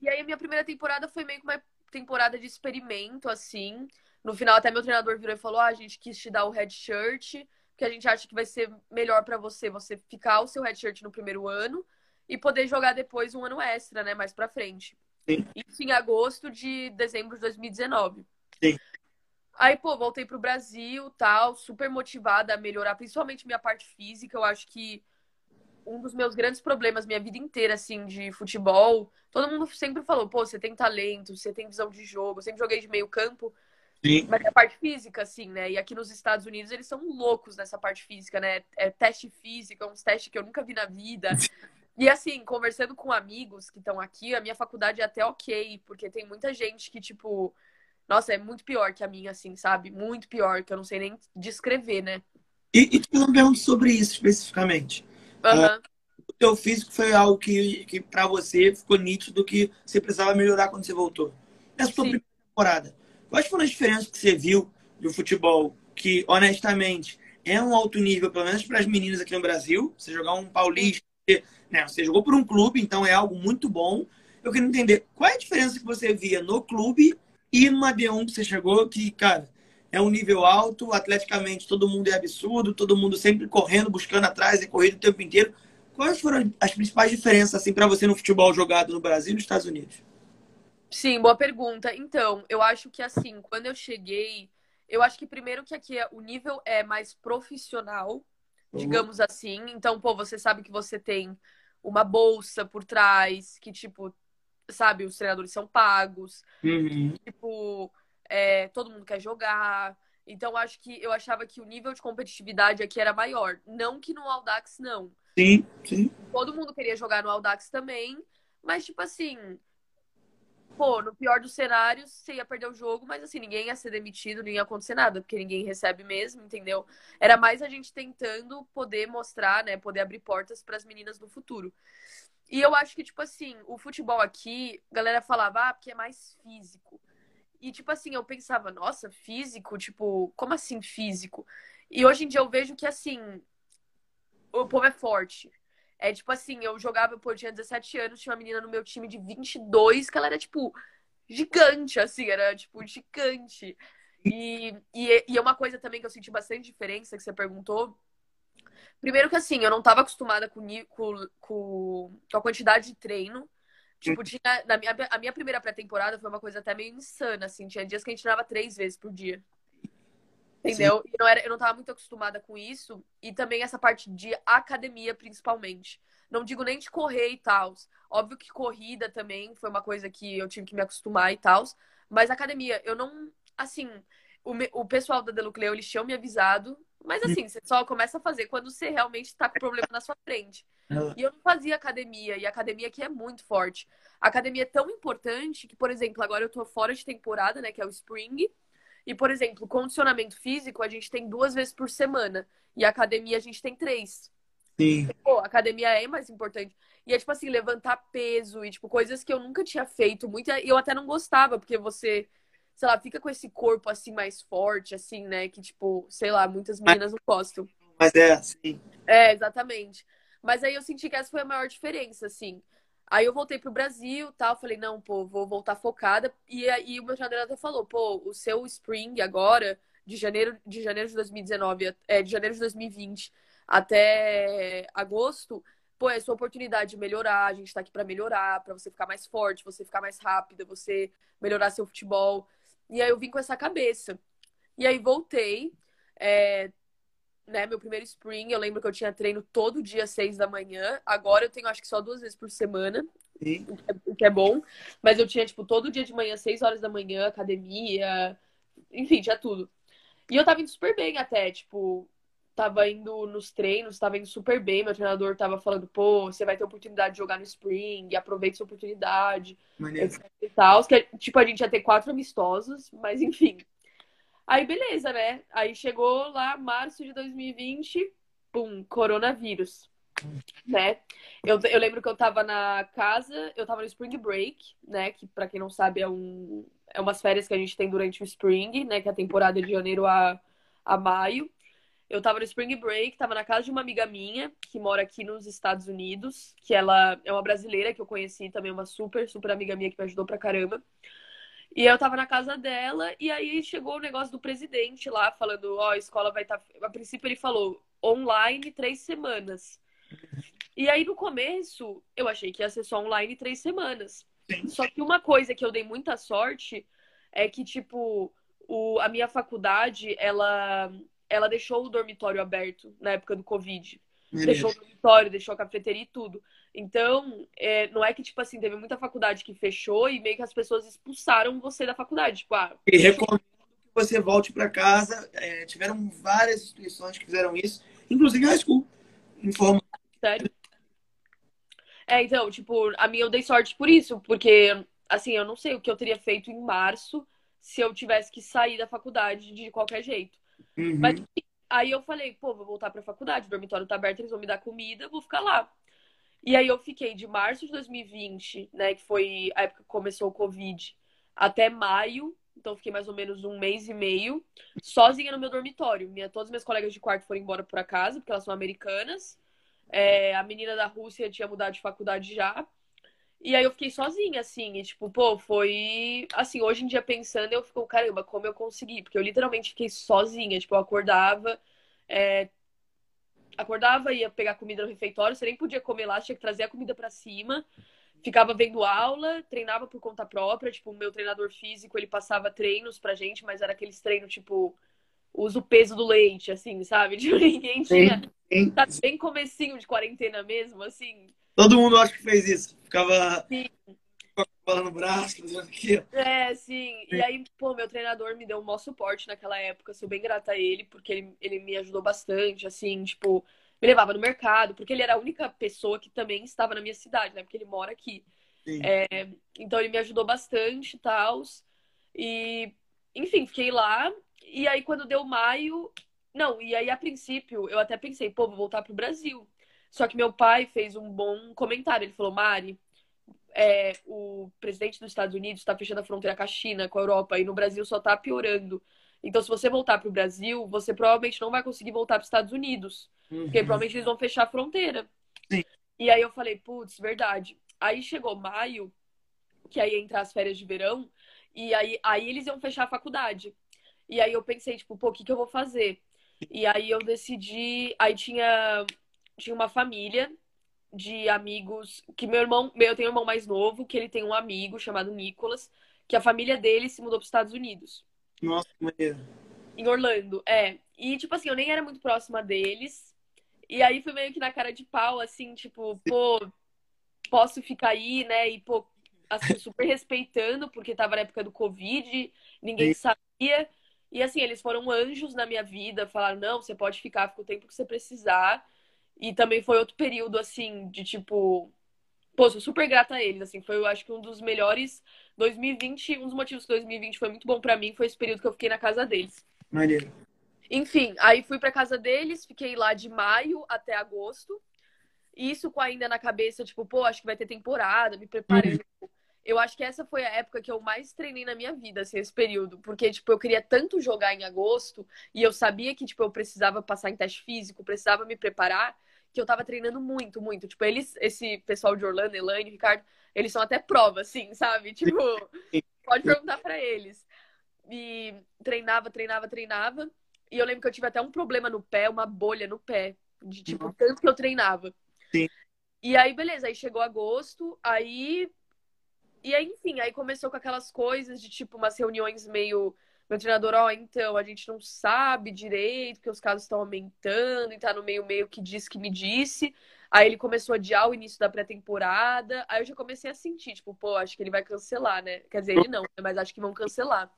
E aí a minha primeira temporada foi meio que uma temporada de experimento, assim. No final, até meu treinador virou e falou: Ah, a gente quis te dar o red shirt que a gente acha que vai ser melhor para você, você ficar o seu redshirt no primeiro ano e poder jogar depois um ano extra, né, mais para frente. Sim. Isso em agosto de dezembro de 2019. Sim. Aí, pô, voltei pro Brasil, tal, super motivada a melhorar, principalmente minha parte física. Eu acho que um dos meus grandes problemas minha vida inteira, assim, de futebol, todo mundo sempre falou, pô, você tem talento, você tem visão de jogo, eu sempre joguei de meio campo, Sim. mas é a parte física, assim, né? E aqui nos Estados Unidos eles são loucos nessa parte física, né? É teste físico, é uns testes que eu nunca vi na vida. E assim, conversando com amigos que estão aqui, a minha faculdade é até ok, porque tem muita gente que, tipo, nossa, é muito pior que a minha, assim, sabe? Muito pior, que eu não sei nem descrever, né? E, e te sobre isso especificamente. Aham. O teu físico foi algo que, que para você ficou nítido que você precisava melhorar quando você voltou. Essa tua Sim. primeira temporada. Quais foram as diferenças que você viu do futebol que, honestamente, é um alto nível, pelo menos para as meninas aqui no Brasil? Você jogar um paulista, você, né, você jogou por um clube, então é algo muito bom. Eu queria entender qual é a diferença que você via no clube e numa D1 que você chegou, que, cara, é um nível alto, atleticamente todo mundo é absurdo, todo mundo sempre correndo, buscando atrás, é corrido o tempo inteiro. Quais foram as principais diferenças assim para você no futebol jogado no Brasil e nos Estados Unidos? Sim, boa pergunta. Então, eu acho que assim, quando eu cheguei, eu acho que primeiro que aqui é- o nível é mais profissional, digamos assim. Então, pô, você sabe que você tem uma bolsa por trás, que tipo, sabe, os treinadores são pagos, Uhum. tipo, é, todo mundo quer jogar. Então, acho que eu achava que o nível de competitividade aqui era maior. Não que no Audax não. Sim, sim. Todo mundo queria jogar no Audax também, mas tipo assim, pô, no pior dos cenários, você ia perder o jogo, mas assim, ninguém ia ser demitido, nem ia acontecer nada, porque ninguém recebe mesmo, entendeu? Era mais a gente tentando poder mostrar, né, poder abrir portas para as meninas no futuro. E eu acho que tipo assim, o futebol aqui, a galera falava, ah, porque é mais físico. E tipo assim, eu pensava, nossa, físico, tipo, como assim físico? E hoje em dia eu vejo que assim, o povo é forte. É tipo assim, eu jogava, eu tinha 17 anos, tinha uma menina no meu time de 22, que ela era, tipo, gigante, assim, era, tipo, gigante. E, e, e é uma coisa também que eu senti bastante diferença, que você perguntou. Primeiro que, assim, eu não tava acostumada com, com, com, com a quantidade de treino. Tipo, tinha, na minha, a minha primeira pré-temporada foi uma coisa até meio insana, assim. Tinha dias que a gente treinava três vezes por dia. Entendeu? E não era, eu não tava muito acostumada com isso. E também essa parte de academia, principalmente. Não digo nem de correr e tal. Óbvio que corrida também foi uma coisa que eu tive que me acostumar e tal. Mas academia, eu não. Assim, o, me- o pessoal da Delucleo, eles tinham me avisado. Mas assim, você só começa a fazer quando você realmente tá com problema na sua frente. Ela- E eu não fazia academia, e a academia aqui é muito forte. A academia é tão importante que, por exemplo, agora eu tô fora de temporada, né, que é o Spring. E, por exemplo, condicionamento físico a gente tem duas vezes por semana. E a academia a gente tem três. Sim. Pô, a academia é mais importante. E é tipo assim, levantar peso e, tipo, coisas que eu nunca tinha feito. Muita... E eu até não gostava, porque você, sei lá, fica com esse corpo assim mais forte, assim, né? Que, tipo, sei lá, muitas meninas não gostam. Mas é, sim. É, exatamente. Mas aí eu senti que essa foi a maior diferença, assim. Aí eu voltei pro Brasil tal, falei, não, pô, vou voltar focada. E aí o meu treinador até falou, pô, o seu Spring agora, de janeiro de, janeiro de 2019, é, de janeiro de 2020 até agosto, pô, é sua oportunidade de melhorar, a gente tá aqui pra melhorar, pra você ficar mais forte, você ficar mais rápida, você melhorar seu futebol. E aí eu vim com essa cabeça. E aí voltei, é, né, meu primeiro spring, eu lembro que eu tinha treino todo dia às seis da manhã. Agora eu tenho acho que só duas vezes por semana, Sim. o que é- o que é bom. Mas eu tinha, tipo, todo dia de manhã, seis horas da manhã, academia, enfim, tinha tudo. E eu tava indo super bem até, tipo, tava indo nos treinos, tava indo super bem. Meu treinador tava falando, pô, você vai ter oportunidade de jogar no spring, aproveite sua oportunidade Maneiro. e tal. Que, tipo, a gente ia ter quatro amistosos, mas enfim. Aí, beleza, né? Aí chegou lá, março de 2020, pum, coronavírus, né? Eu, eu lembro que eu tava na casa, eu tava no Spring Break, né? Que pra quem não sabe é um é umas férias que a gente tem durante o Spring, né? Que é a temporada de janeiro a, a maio. Eu tava no Spring Break, tava na casa de uma amiga minha, que mora aqui nos Estados Unidos, que ela é uma brasileira que eu conheci também, uma super, super amiga minha que me ajudou pra caramba. E eu tava na casa dela, e aí chegou o negócio do presidente lá, falando, ó, a escola vai estar. A princípio ele falou, online três semanas. E aí no começo, eu achei que ia ser só online três semanas. Sim. Só que uma coisa que eu dei muita sorte é que, tipo, o, a minha faculdade, ela, ela deixou o dormitório aberto na época do Covid. Deixou o dormitório, deixou a cafeteria e tudo. Então, é, não é que, tipo assim, teve muita faculdade que fechou e meio que as pessoas expulsaram você da faculdade. Tipo, ah, e recomendo que você volte para casa. É, tiveram várias instituições que fizeram isso, inclusive a high school. Informa. Sério? É, então, tipo, a minha eu dei sorte por isso, porque, assim, eu não sei o que eu teria feito em março se eu tivesse que sair da faculdade de qualquer jeito. Uhum. Mas aí eu falei, pô, vou voltar pra faculdade, o dormitório tá aberto, eles vão me dar comida, vou ficar lá. E aí eu fiquei de março de 2020, né, que foi a época que começou o Covid, até maio, então fiquei mais ou menos um mês e meio, sozinha no meu dormitório. Minha, todas as minhas colegas de quarto foram embora pra casa, porque elas são americanas. É, a menina da Rússia tinha mudado de faculdade já. E aí eu fiquei sozinha, assim, e tipo, pô, foi. Assim, hoje em dia pensando, eu fico, caramba, como eu consegui? Porque eu literalmente fiquei sozinha, tipo, eu acordava, é... acordava, ia pegar comida no refeitório, você nem podia comer lá, tinha que trazer a comida para cima. Ficava vendo aula, treinava por conta própria, tipo, o meu treinador físico, ele passava treinos pra gente, mas era aqueles treinos, tipo, usa o peso do leite, assim, sabe? Tipo, ninguém tinha. Tá bem comecinho de quarentena mesmo, assim. Todo mundo acho que fez isso. Ficava sim. No braço, fazendo aqui. É, sim. sim. E aí, pô, meu treinador me deu um maior suporte naquela época. Sou bem grata a ele, porque ele, ele me ajudou bastante, assim, tipo, me levava no mercado, porque ele era a única pessoa que também estava na minha cidade, né? Porque ele mora aqui. É, então ele me ajudou bastante e tal. E, enfim, fiquei lá. E aí, quando deu maio. Não, e aí, a princípio, eu até pensei, pô, vou voltar pro Brasil. Só que meu pai fez um bom comentário. Ele falou: Mari, é, o presidente dos Estados Unidos está fechando a fronteira com a China, com a Europa, e no Brasil só está piorando. Então, se você voltar para o Brasil, você provavelmente não vai conseguir voltar para os Estados Unidos. Uhum. Porque provavelmente eles vão fechar a fronteira. Sim. E aí eu falei, putz, verdade. Aí chegou maio, que aí ia entrar as férias de verão, e aí, aí eles iam fechar a faculdade. E aí eu pensei, tipo, pô, o que, que eu vou fazer? E aí eu decidi. Aí tinha tinha uma família de amigos que meu irmão, eu tenho um irmão mais novo, que ele tem um amigo chamado Nicolas, que a família dele se mudou para os Estados Unidos. Nossa, maneiro. Em Orlando, é. E tipo assim, eu nem era muito próxima deles. E aí foi meio que na cara de pau, assim, tipo, pô, posso ficar aí, né? E pô, assim, super respeitando, porque tava na época do Covid, ninguém Sim. sabia. E assim, eles foram anjos na minha vida, falaram, não, você pode ficar, fica o tempo que você precisar. E também foi outro período, assim, de tipo. Pô, sou super grata a eles, assim. Foi, eu acho que um dos melhores. 2020, um dos motivos que 2020 foi muito bom para mim foi esse período que eu fiquei na casa deles. Maneiro. Enfim, aí fui pra casa deles, fiquei lá de maio até agosto. Isso com ainda na cabeça, tipo, pô, acho que vai ter temporada, me preparando. Uhum eu acho que essa foi a época que eu mais treinei na minha vida, assim, esse período. Porque, tipo, eu queria tanto jogar em agosto e eu sabia que, tipo, eu precisava passar em teste físico, precisava me preparar, que eu tava treinando muito, muito. Tipo, eles, esse pessoal de Orlando, Elaine, Ricardo, eles são até prova, assim, sabe? Tipo, pode perguntar para eles. E treinava, treinava, treinava. E eu lembro que eu tive até um problema no pé, uma bolha no pé, de tipo, tanto que eu treinava. Sim. E aí, beleza, aí chegou agosto, aí e aí, enfim, aí começou com aquelas coisas de tipo umas reuniões meio. Meu treinador, ó, oh, então, a gente não sabe direito, que os casos estão aumentando, e tá no meio meio que diz que me disse. Aí ele começou a adiar o início da pré-temporada. Aí eu já comecei a sentir, tipo, pô, acho que ele vai cancelar, né? Quer dizer, ele não, né? mas acho que vão cancelar.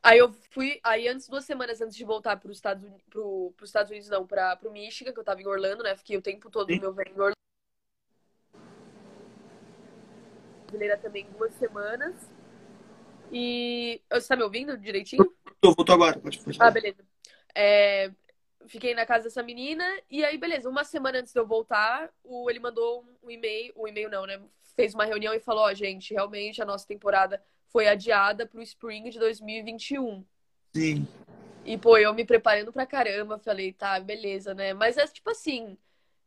Aí eu fui, aí antes, duas semanas antes de voltar para os Estados, pro, pros Estados Unidos, não, para o Michigan, que eu tava em Orlando, né? Fiquei o tempo todo no meu verão em Orlando. brasileira também duas semanas. E. Você tá me ouvindo direitinho? Tô, voltou agora, pode, pode Ah, beleza. É... Fiquei na casa dessa menina, e aí, beleza, uma semana antes de eu voltar, o... ele mandou um e-mail, um e-mail não, né? Fez uma reunião e falou, ó, oh, gente, realmente a nossa temporada foi adiada pro Spring de 2021. Sim. E, pô, eu me preparando pra caramba, falei, tá, beleza, né? Mas é tipo assim,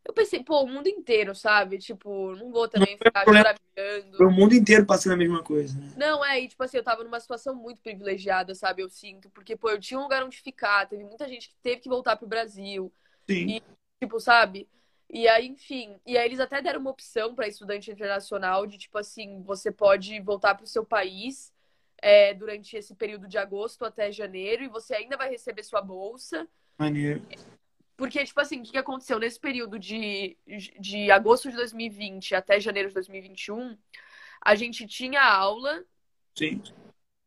eu pensei, pô, o mundo inteiro, sabe? Tipo, não vou também não ficar choramingando. O mundo inteiro passando a mesma coisa, né? Não, é, e tipo assim, eu tava numa situação muito privilegiada, sabe? Eu sinto, porque, pô, eu tinha um lugar onde ficar, teve muita gente que teve que voltar pro Brasil. Sim. E, tipo, sabe? E aí, enfim, e aí eles até deram uma opção para estudante internacional de, tipo assim, você pode voltar pro seu país é, durante esse período de agosto até janeiro e você ainda vai receber sua bolsa. Maneiro. Porque, tipo assim, o que aconteceu nesse período de, de agosto de 2020 até janeiro de 2021? A gente tinha aula. Sim.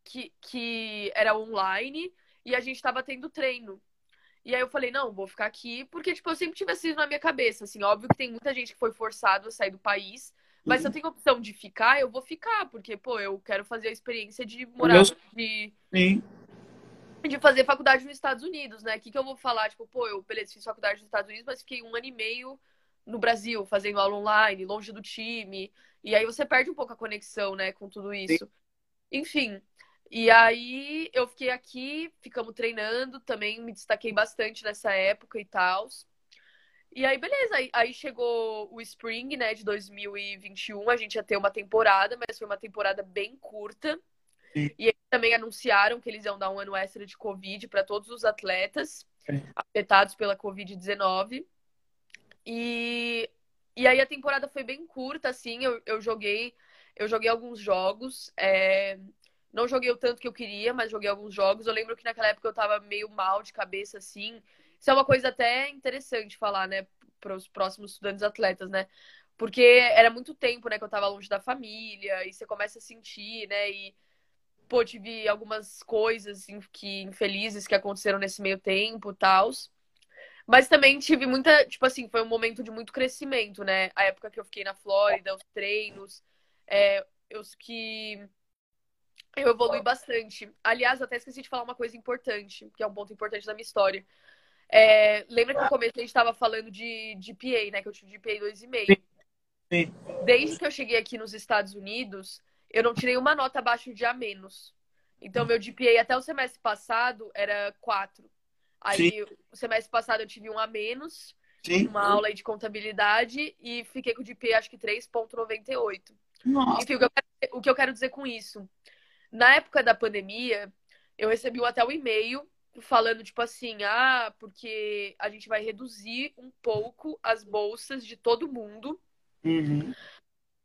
Que, que era online e a gente tava tendo treino. E aí eu falei, não, vou ficar aqui, porque, tipo, eu sempre tive isso na minha cabeça, assim, óbvio que tem muita gente que foi forçado a sair do país, mas uhum. se eu tenho a opção de ficar, eu vou ficar, porque, pô, eu quero fazer a experiência de morar, Meu... de... Sim de fazer faculdade nos Estados Unidos, né? O que, que eu vou falar? Tipo, pô, eu, beleza, fiz faculdade nos Estados Unidos, mas fiquei um ano e meio no Brasil, fazendo aula online, longe do time. E aí você perde um pouco a conexão, né, com tudo isso. Sim. Enfim. E aí eu fiquei aqui, ficamos treinando, também me destaquei bastante nessa época e tal. E aí, beleza, aí, aí, chegou o Spring, né, de 2021, a gente ia ter uma temporada, mas foi uma temporada bem curta. Sim. E também anunciaram que eles iam dar um ano extra de Covid para todos os atletas Sim. afetados pela Covid-19. E, e aí a temporada foi bem curta, assim, eu, eu joguei eu joguei alguns jogos. É... Não joguei o tanto que eu queria, mas joguei alguns jogos. Eu lembro que naquela época eu tava meio mal de cabeça, assim. Isso é uma coisa até interessante falar, né, para os próximos estudantes atletas, né? Porque era muito tempo, né, que eu tava longe da família, e você começa a sentir, né, e pô, tive algumas coisas que infelizes que aconteceram nesse meio tempo, tals. Mas também tive muita, tipo assim, foi um momento de muito crescimento, né? A época que eu fiquei na Flórida, os treinos, é, eu que eu evolui bastante. Aliás, até esqueci de falar uma coisa importante, que é um ponto importante da minha história. É, lembra que no começo a gente estava falando de GPA, né? Que eu tive GPA 2,5. Sim. Desde que eu cheguei aqui nos Estados Unidos, eu não tirei uma nota abaixo de A menos. Então, meu GPA até o semestre passado era 4. Aí, Sim. o semestre passado eu tive um A menos, Sim. uma aula de contabilidade e fiquei com o GPA acho que 3,98. Enfim, o que, quero, o que eu quero dizer com isso? Na época da pandemia, eu recebi até um e-mail falando, tipo assim, ah, porque a gente vai reduzir um pouco as bolsas de todo mundo. Uhum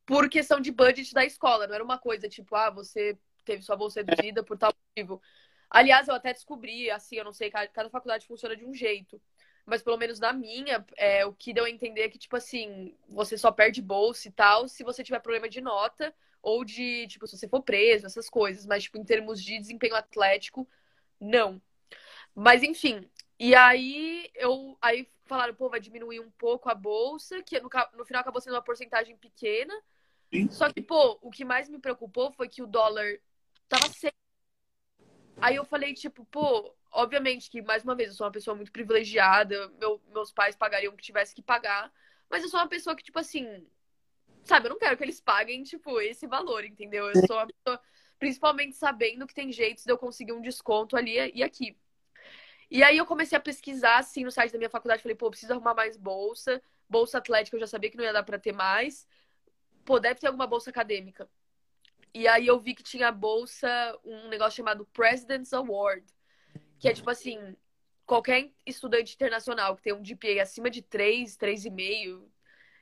por questão de budget da escola. Não era uma coisa tipo, ah, você teve sua bolsa reduzida por tal motivo. Aliás, eu até descobri, assim, eu não sei, cada faculdade funciona de um jeito. Mas pelo menos na minha, é, o que deu a entender é que, tipo assim, você só perde bolsa e tal se você tiver problema de nota ou de, tipo, se você for preso, essas coisas. Mas, tipo, em termos de desempenho atlético, não. Mas, enfim. E aí, eu. Aí falaram, pô, vai diminuir um pouco a bolsa, que no, no final acabou sendo uma porcentagem pequena. Só que, pô, o que mais me preocupou foi que o dólar tava sem. Aí eu falei, tipo, pô, obviamente que, mais uma vez, eu sou uma pessoa muito privilegiada, meu, meus pais pagariam o que tivesse que pagar, mas eu sou uma pessoa que, tipo assim, sabe, eu não quero que eles paguem, tipo, esse valor, entendeu? Eu sou uma pessoa, principalmente sabendo que tem jeitos de eu conseguir um desconto ali e aqui. E aí eu comecei a pesquisar, assim, no site da minha faculdade, falei, pô, preciso arrumar mais bolsa, bolsa atlética eu já sabia que não ia dar para ter mais, pô, deve ter alguma bolsa acadêmica. E aí eu vi que tinha bolsa, um negócio chamado President's Award, que é tipo assim, qualquer estudante internacional que tem um GPA acima de 3, 3,5,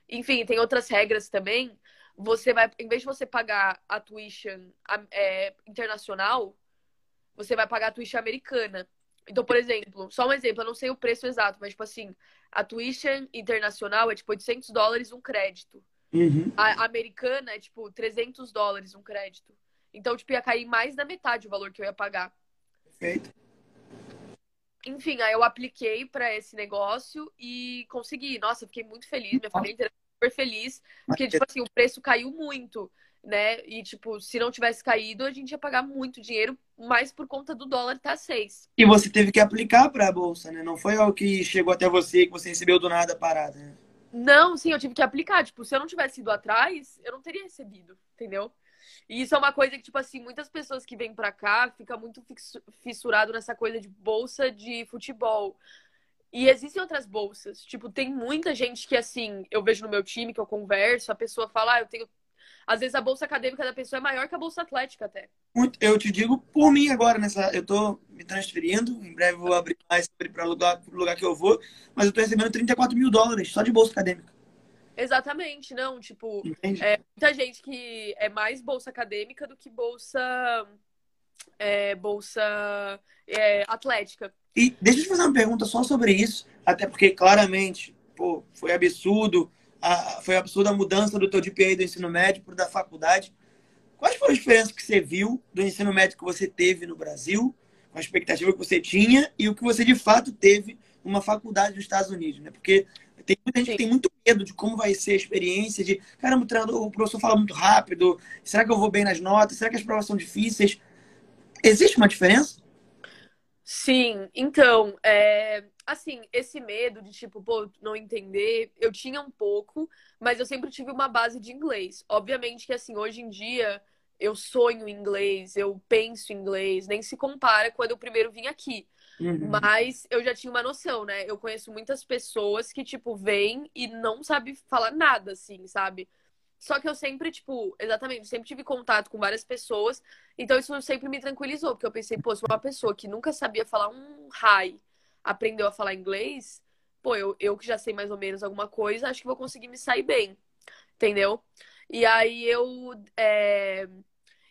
enfim, tem outras regras também, você vai, em vez de você pagar a tuition é, internacional, você vai pagar a tuition americana. Então, por exemplo, só um exemplo, eu não sei o preço exato, mas tipo assim, a tuition internacional é tipo 800 dólares um crédito. Uhum. A americana é tipo 300 dólares um crédito. Então, tipo, ia cair mais da metade o valor que eu ia pagar. Perfeito. Enfim, aí eu apliquei para esse negócio e consegui. Nossa, fiquei muito feliz, minha família inteira super feliz, porque, tipo assim, o preço caiu muito, né? E, tipo, se não tivesse caído, a gente ia pagar muito dinheiro, mais por conta do dólar tá seis. E você teve que aplicar para a bolsa, né? Não foi algo que chegou até você, que você recebeu do nada parada, né? Não, sim, eu tive que aplicar. Tipo, se eu não tivesse ido atrás, eu não teria recebido, entendeu? E isso é uma coisa que, tipo assim, muitas pessoas que vêm pra cá ficam muito fissurado nessa coisa de bolsa de futebol. E existem outras bolsas. Tipo, tem muita gente que, assim, eu vejo no meu time, que eu converso, a pessoa fala, ah, eu tenho às vezes a bolsa acadêmica da pessoa é maior que a bolsa atlética até. Eu te digo por mim agora, nessa, eu tô me transferindo, em breve vou abrir mais para o lugar, lugar que eu vou, mas eu tô recebendo 34 mil dólares só de bolsa acadêmica. Exatamente, não, tipo, é, muita gente que é mais bolsa acadêmica do que bolsa é, bolsa é, atlética. E deixa eu te fazer uma pergunta só sobre isso, até porque claramente, pô, foi absurdo, a, foi absurda a mudança do teu GPA do ensino médio para da faculdade. Quais foram as diferenças que você viu do ensino médio que você teve no Brasil, com a expectativa que você tinha e o que você de fato teve numa faculdade nos Estados Unidos, né? Porque tem muita gente que tem muito medo de como vai ser a experiência, de caramba, o, treinador, o professor fala muito rápido, será que eu vou bem nas notas? Será que as provas são difíceis? Existe uma diferença? Sim, então, é, assim, esse medo de, tipo, pô, não entender, eu tinha um pouco, mas eu sempre tive uma base de inglês. Obviamente que, assim, hoje em dia, eu sonho em inglês, eu penso em inglês, nem se compara quando eu primeiro vim aqui. Uhum. Mas eu já tinha uma noção, né? Eu conheço muitas pessoas que, tipo, vêm e não sabem falar nada, assim, sabe? Só que eu sempre, tipo, exatamente, sempre tive contato com várias pessoas, então isso sempre me tranquilizou, porque eu pensei, pô, se uma pessoa que nunca sabia falar um hi aprendeu a falar inglês, pô, eu, eu que já sei mais ou menos alguma coisa, acho que vou conseguir me sair bem, entendeu? E aí eu. É...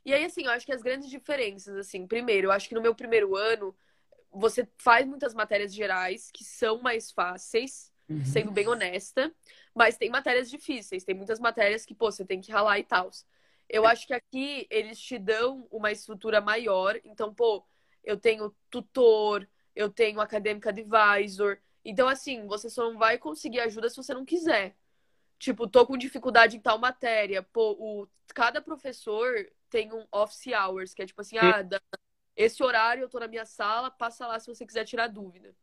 E aí, assim, eu acho que as grandes diferenças, assim, primeiro, eu acho que no meu primeiro ano, você faz muitas matérias gerais que são mais fáceis, uhum. sendo bem honesta. Mas tem matérias difíceis, tem muitas matérias que, pô, você tem que ralar e tal. Eu acho que aqui eles te dão uma estrutura maior. Então, pô, eu tenho tutor, eu tenho academic advisor. Então, assim, você só não vai conseguir ajuda se você não quiser. Tipo, tô com dificuldade em tal matéria. Pô, o, cada professor tem um office hours, que é tipo assim, ah, esse horário eu tô na minha sala, passa lá se você quiser tirar dúvida.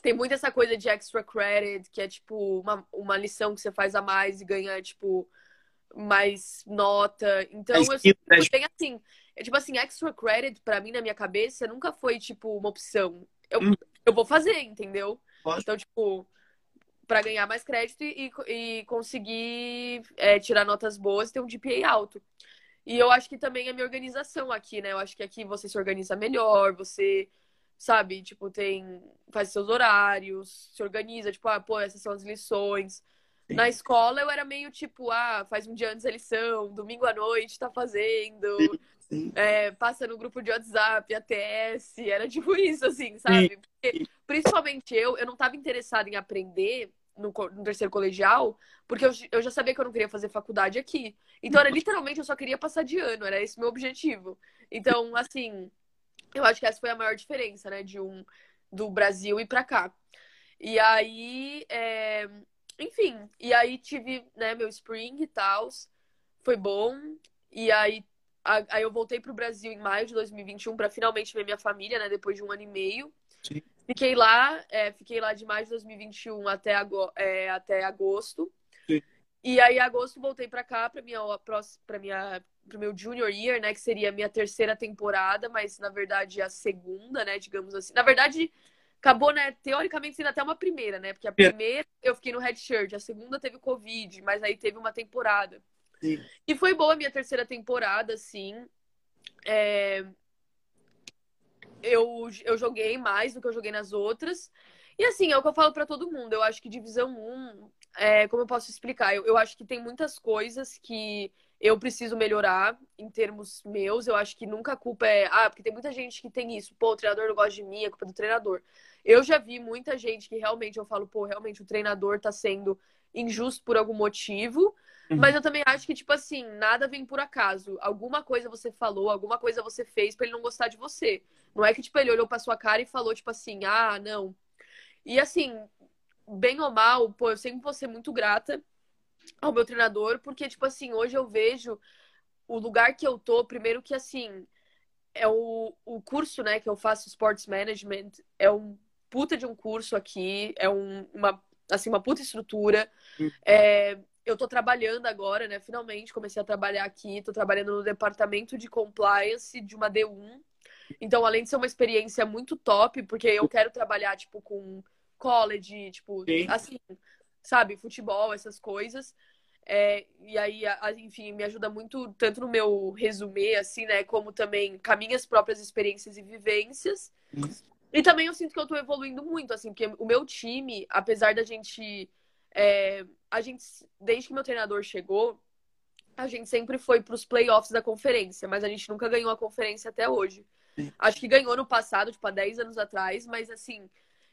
Tem muito essa coisa de extra credit, que é tipo uma, uma lição que você faz a mais e ganha, tipo, mais nota. Então, é eu sempre bem assim. É, tipo assim, extra credit, pra mim, na minha cabeça, nunca foi, tipo, uma opção. Eu, hum. eu vou fazer, entendeu? Pode. Então, tipo, para ganhar mais crédito e, e conseguir é, tirar notas boas e ter um GPA alto. E eu acho que também é a minha organização aqui, né? Eu acho que aqui você se organiza melhor, você sabe? Tipo, tem. faz seus horários, se organiza, tipo, ah, pô, essas são as lições. Sim. Na escola eu era meio tipo, ah, faz um dia antes da lição, domingo à noite tá fazendo, sim, sim. É, passa no grupo de WhatsApp, ATS, era tipo isso, assim, sabe? Porque, principalmente eu, eu não tava interessada em aprender no, no, terceiro colegial, porque eu, eu já sabia que eu não queria fazer faculdade aqui. Então, era literalmente, eu só queria passar de ano, era esse o meu objetivo. Então, assim, eu acho que essa foi a maior diferença, né, de um do Brasil e para cá. E aí, é... enfim, e aí tive, né, meu spring e tal, foi bom. E aí, a, aí eu voltei pro Brasil em maio de 2021 para finalmente ver minha família, né, depois de um ano e meio. Sim. Fiquei lá, é, fiquei lá de maio de 2021 até, ago, é, até agosto. Sim. E aí, em agosto, voltei para cá, para minha, pra minha pro meu junior year, né, que seria a minha terceira temporada, mas na verdade a segunda, né, digamos assim. Na verdade, acabou, né, teoricamente sendo até uma primeira, né? Porque a primeira eu fiquei no shirt, a segunda teve Covid, mas aí teve uma temporada. Sim. E foi boa a minha terceira temporada, sim. É... Eu, eu joguei mais do que eu joguei nas outras. E assim, é o que eu falo para todo mundo. Eu acho que divisão 1, é, como eu posso explicar? Eu, eu acho que tem muitas coisas que eu preciso melhorar em termos meus. Eu acho que nunca a culpa é. Ah, porque tem muita gente que tem isso. Pô, o treinador não gosta de mim, é culpa do treinador. Eu já vi muita gente que realmente eu falo, pô, realmente o treinador tá sendo injusto por algum motivo. Uhum. Mas eu também acho que, tipo assim, nada vem por acaso. Alguma coisa você falou, alguma coisa você fez para ele não gostar de você. Não é que, tipo, ele olhou pra sua cara e falou, tipo assim, ah, não. E assim, bem ou mal, pô, eu sempre vou ser muito grata ao meu treinador, porque, tipo assim, hoje eu vejo o lugar que eu tô, primeiro que, assim, é o, o curso, né, que eu faço Sports Management, é um puta de um curso aqui, é um, uma, assim, uma puta estrutura. Hum. É, eu tô trabalhando agora, né, finalmente comecei a trabalhar aqui, tô trabalhando no departamento de compliance de uma D1. Então, além de ser uma experiência muito top, porque eu quero trabalhar, tipo, com college, tipo, Sim. assim, sabe, futebol, essas coisas. É, e aí, enfim, me ajuda muito, tanto no meu resumê, assim, né, como também com minhas próprias experiências e vivências. E também eu sinto que eu tô evoluindo muito, assim, porque o meu time, apesar da gente. É, a gente, desde que meu treinador chegou, a gente sempre foi para os playoffs da conferência, mas a gente nunca ganhou a conferência até hoje. Acho que ganhou no passado, tipo, há 10 anos atrás, mas assim.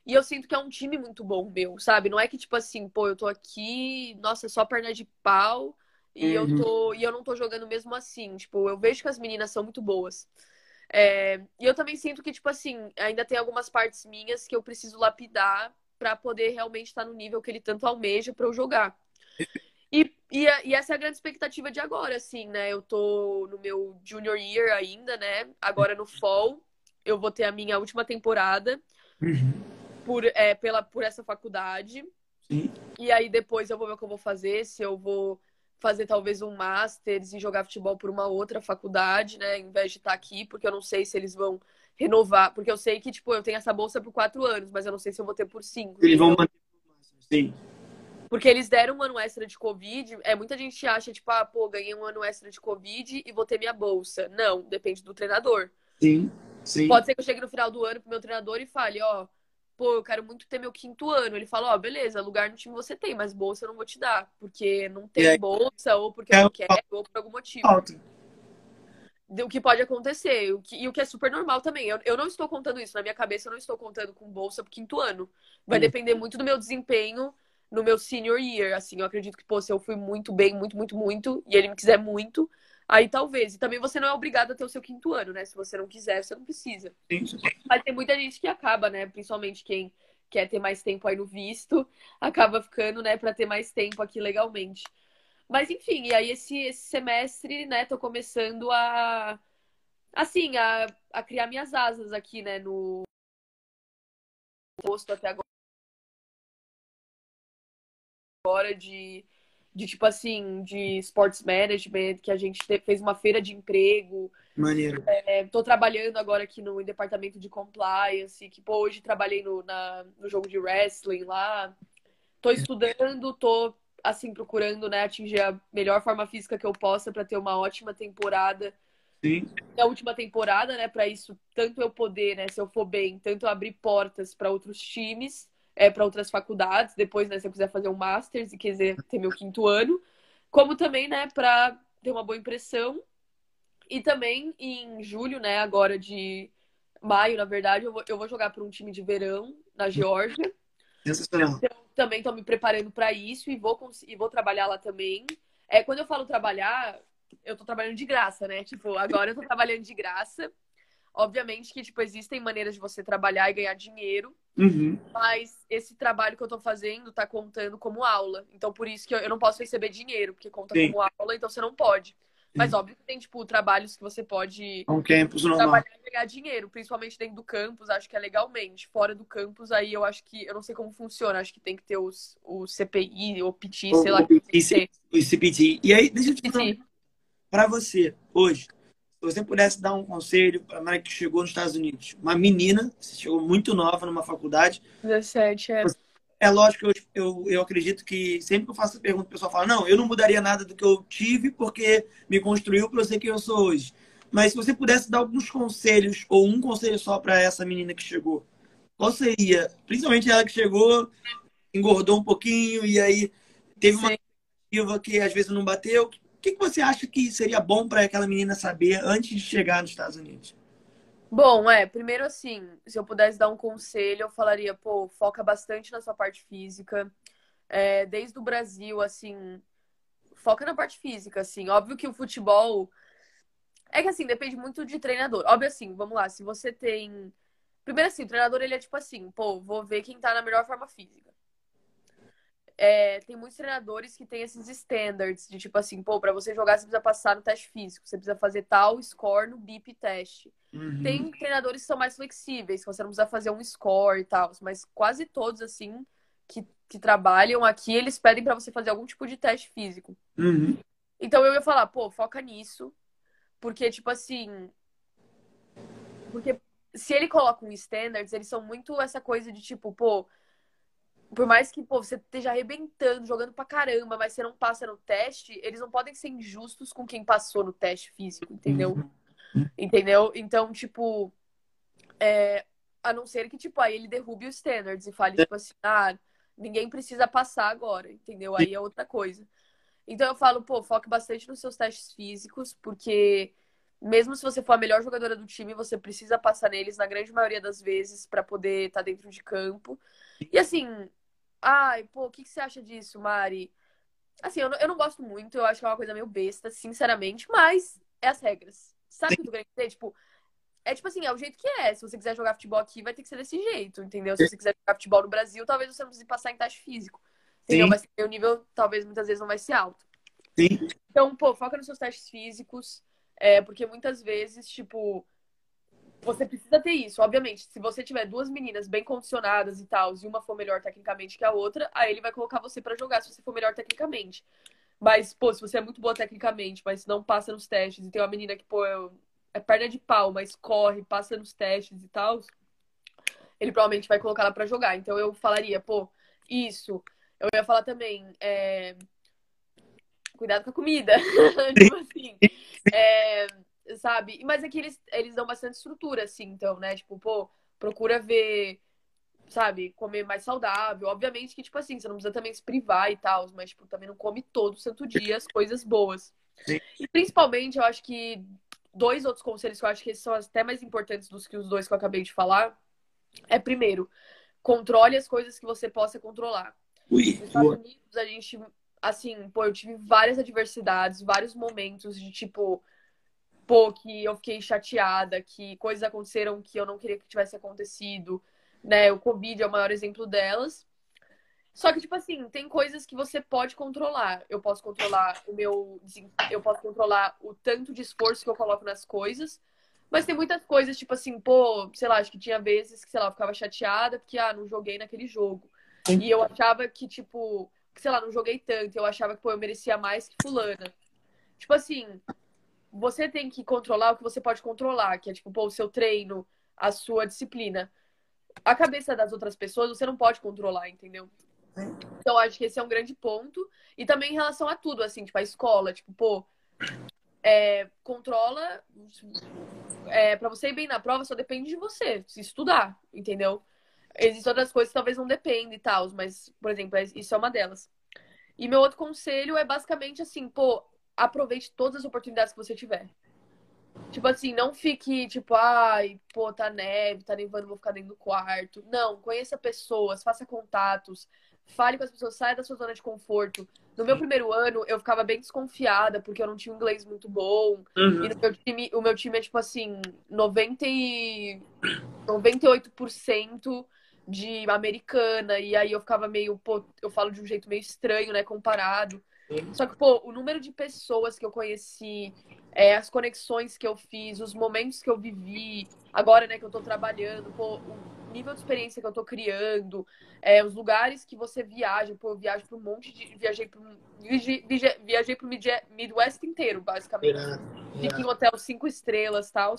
E eu sinto que é um time muito bom, meu, sabe? Não é que, tipo assim, pô, eu tô aqui, nossa, só perna de pau e eu Uhum. tô e eu não tô jogando mesmo assim. Tipo, eu vejo que as meninas são muito boas. É, e eu também sinto que, tipo assim, ainda tem algumas partes minhas que eu preciso lapidar pra poder realmente estar no nível que ele tanto almeja pra eu jogar. E, e, e essa é a grande expectativa de agora, assim, né? Eu tô no meu junior year ainda, né? Agora no fall, eu vou ter a minha última temporada Uhum. Por, é, pela, por essa faculdade. Sim. E aí depois eu vou ver o que eu vou fazer, se eu vou fazer talvez um Masters e jogar futebol por uma outra faculdade, né? Em vez de estar aqui, porque eu não sei se eles vão renovar. Porque eu sei que, tipo, eu tenho essa bolsa por quatro anos, mas eu não sei se eu vou ter por cinco. Eles vão entendeu? manter. Sim. Porque eles deram um ano extra de Covid. É, muita gente acha, tipo, ah, pô, ganhei um ano extra de Covid e vou ter minha bolsa. Não, depende do treinador. Sim. Sim. Pode ser que eu chegue no final do ano pro meu treinador e fale, ó, pô, eu quero muito ter meu quinto ano. Ele fala, ó, beleza, lugar no time você tem, mas bolsa eu não vou te dar, porque não tem aí? bolsa, ou porque É, eu não quero, ou por algum motivo. Falta. O que pode acontecer, o que- e o que é super normal também. Eu, eu não estou contando isso, na minha cabeça eu não estou contando com bolsa pro quinto ano. Vai Hum. depender muito do meu desempenho no meu senior year, assim, eu acredito que, pô, se eu fui muito bem, muito, muito, muito, e ele me quiser muito, aí talvez. E também você não é obrigado a ter o seu quinto ano, né? Se você não quiser, você não precisa. Sim. sim. Mas tem muita gente que acaba, né? Principalmente quem quer ter mais tempo aí no visto, acaba ficando, né, pra ter mais tempo aqui legalmente. Mas enfim, e aí esse, esse semestre, né, tô começando a assim, a, a criar minhas asas aqui, né, no posto até agora de de tipo assim, de sports management, que a gente te- fez uma feira de emprego, Maneiro. Estou trabalhando agora aqui no departamento de compliance, que pô, hoje trabalhei no, na- no jogo de wrestling lá. Tô estudando, tô assim procurando, né, atingir a melhor forma física que eu possa para ter uma ótima temporada. Sim. Na última temporada, né, para isso tanto eu poder, né, se eu for bem, tanto abrir portas para outros times, é, para outras faculdades, depois, né, se eu quiser fazer um masters e quiser ter meu quinto ano, como também, né, para ter uma boa impressão e também em julho, né, agora de maio, na verdade, eu vou, eu vou jogar para um time de verão na Geórgia. Então, também estou me preparando para isso e vou, e vou trabalhar lá também. É, quando eu falo trabalhar, eu tô trabalhando de graça, né? Tipo, agora eu tô trabalhando de graça. Obviamente que, tipo, existem maneiras de você trabalhar e ganhar dinheiro, Uhum. mas esse trabalho que eu tô fazendo tá contando como aula. Então, por isso que eu, eu não posso receber dinheiro, porque conta Sim. como aula, então você não pode. Mas óbvio que tem, tipo, trabalhos que você pode É um campus normal. trabalhar e ganhar dinheiro, principalmente dentro do campus, acho que é legalmente. Fora do campus, aí eu acho que, eu não sei como funciona, acho que tem que ter os, o CPI ou PT, sei lá. O- o e o CPT. E aí, deixa eu te PT. Para você, hoje, você pudesse dar um conselho para a Mara que chegou nos Estados Unidos, uma menina, chegou muito nova numa faculdade, 17, é. é lógico que eu, eu, eu acredito que sempre que eu faço essa pergunta, o pessoal fala, não, eu não mudaria nada do que eu tive porque me construiu para eu ser quem eu sou hoje. Mas se você pudesse dar alguns conselhos, ou um conselho só para essa menina que chegou, qual seria? Principalmente ela que chegou, engordou um pouquinho e aí teve uma Sim. expectativa que às vezes não bateu. Que, que você acha que seria bom para aquela menina saber antes de chegar nos Estados Unidos? Bom, é, primeiro assim, se eu pudesse dar um conselho, eu falaria, pô, foca bastante na sua parte física. É, desde o Brasil, assim, foca na parte física, assim. Óbvio que o futebol. É que assim, depende muito de treinador. Óbvio assim, vamos lá, se você tem. Primeiro assim, o treinador ele é tipo assim, pô, vou ver quem tá na melhor forma física. É, tem muitos treinadores que têm esses standards de tipo assim, pô, pra você jogar você precisa passar no teste físico, você precisa fazer tal score no BIP teste. Uhum. Tem treinadores que são mais flexíveis, que você não precisa fazer um score e tal, mas quase todos, assim, que, que trabalham aqui, eles pedem pra você fazer algum tipo de teste físico. Uhum. Então eu ia falar, pô, foca nisso, porque, tipo assim. Porque se ele coloca um standards, eles são muito essa coisa de tipo, pô. Por mais que, pô, você esteja arrebentando, jogando pra caramba, mas você não passa no teste, eles não podem ser injustos com quem passou no teste físico, entendeu? Uhum. Entendeu? Então, tipo, é, a não ser que, tipo, aí ele derrube os standards e fale, tipo assim, ah, ninguém precisa passar agora, entendeu? Aí é outra coisa. Então eu falo, pô, foque bastante nos seus testes físicos, porque mesmo se você for a melhor jogadora do time, você precisa passar neles na grande maioria das vezes para poder estar tá dentro de campo. E assim, ai, pô, o que, que você acha disso, Mari? Assim, eu não, eu não gosto muito, eu acho que é uma coisa meio besta, sinceramente, mas é as regras. Sabe o que eu tô querendo dizer? Tipo, é tipo assim, é o jeito que é. Se você quiser jogar futebol aqui, vai ter que ser desse jeito, entendeu? Se você quiser jogar futebol no Brasil, talvez você não precise passar em teste físico. Entendeu? Sim. Mas o nível, talvez, muitas vezes não vai ser alto. Sim. Então, pô, foca nos seus testes físicos. É, porque muitas vezes, tipo, você precisa ter isso. Obviamente, se você tiver duas meninas bem condicionadas e tal, e uma for melhor tecnicamente que a outra, aí ele vai colocar você para jogar se você for melhor tecnicamente. Mas, pô, se você é muito boa tecnicamente, mas não passa nos testes, e tem uma menina que, pô, é perna de pau, mas corre, passa nos testes e tal, ele provavelmente vai colocar ela para jogar. Então eu falaria, pô, isso. Eu ia falar também, é... cuidado com a comida. tipo assim. É... Sabe? Mas aqui eles, eles dão bastante estrutura, assim, então, né? Tipo, pô, procura ver, sabe, comer mais saudável. Obviamente que, tipo assim, você não precisa também se privar e tal, mas, tipo, também não come todo santo dia as coisas boas. Sim. E principalmente, eu acho que dois outros conselhos que eu acho que são até mais importantes dos que os dois que eu acabei de falar é, primeiro, controle as coisas que você possa controlar. Ui, Nos Estados Unidos, a gente, assim, pô, eu tive várias adversidades, vários momentos de tipo, pô, que eu fiquei chateada, que coisas aconteceram que eu não queria que tivesse acontecido, né? O Covid é o maior exemplo delas. Só que, tipo assim, tem coisas que você pode controlar. Eu posso controlar o meu. Eu posso controlar o tanto de esforço que eu coloco nas coisas. Mas tem muitas coisas, tipo assim, pô, sei lá, acho que tinha vezes que, sei lá, eu ficava chateada porque, ah, não joguei naquele jogo. Sim. E eu achava que, tipo, que, sei lá, não joguei tanto. Eu achava que, pô, eu merecia mais que fulana. Tipo assim, você tem que controlar o que você pode controlar, que é, tipo, pô, o seu treino, a sua disciplina. A cabeça das outras pessoas você não pode controlar, entendeu? Então, acho que esse é um grande ponto. E também em relação a tudo, assim, tipo, a escola, tipo, pô, é, controla. É, para você ir bem na prova, só depende de você, se estudar, entendeu? Existem outras coisas que talvez não dependem e tal, mas, por exemplo, é, isso é uma delas. E meu outro conselho é basicamente assim, pô, aproveite todas as oportunidades que você tiver. Tipo assim, não fique tipo, ai, pô, tá neve, tá nevando, vou ficar dentro do quarto. Não, conheça pessoas, faça contatos, fale com as pessoas, saia da sua zona de conforto. No meu primeiro ano, eu ficava bem desconfiada, porque eu não tinha um inglês muito bom. Uhum. E meu time, o meu time é, tipo assim, 90 e... 98% de americana. E aí eu ficava meio, pô, eu falo de um jeito meio estranho, né, comparado. Só que, pô, o número de pessoas que eu conheci, é, as conexões que eu fiz, os momentos que eu vivi, agora, né, que eu tô trabalhando, pô, o nível de experiência que eu tô criando, é, os lugares que você viaja, pô, eu viajo para um monte de. Viajei para viajei, viajei pro Midwest inteiro, basicamente. Fiquei em hotel cinco estrelas tal.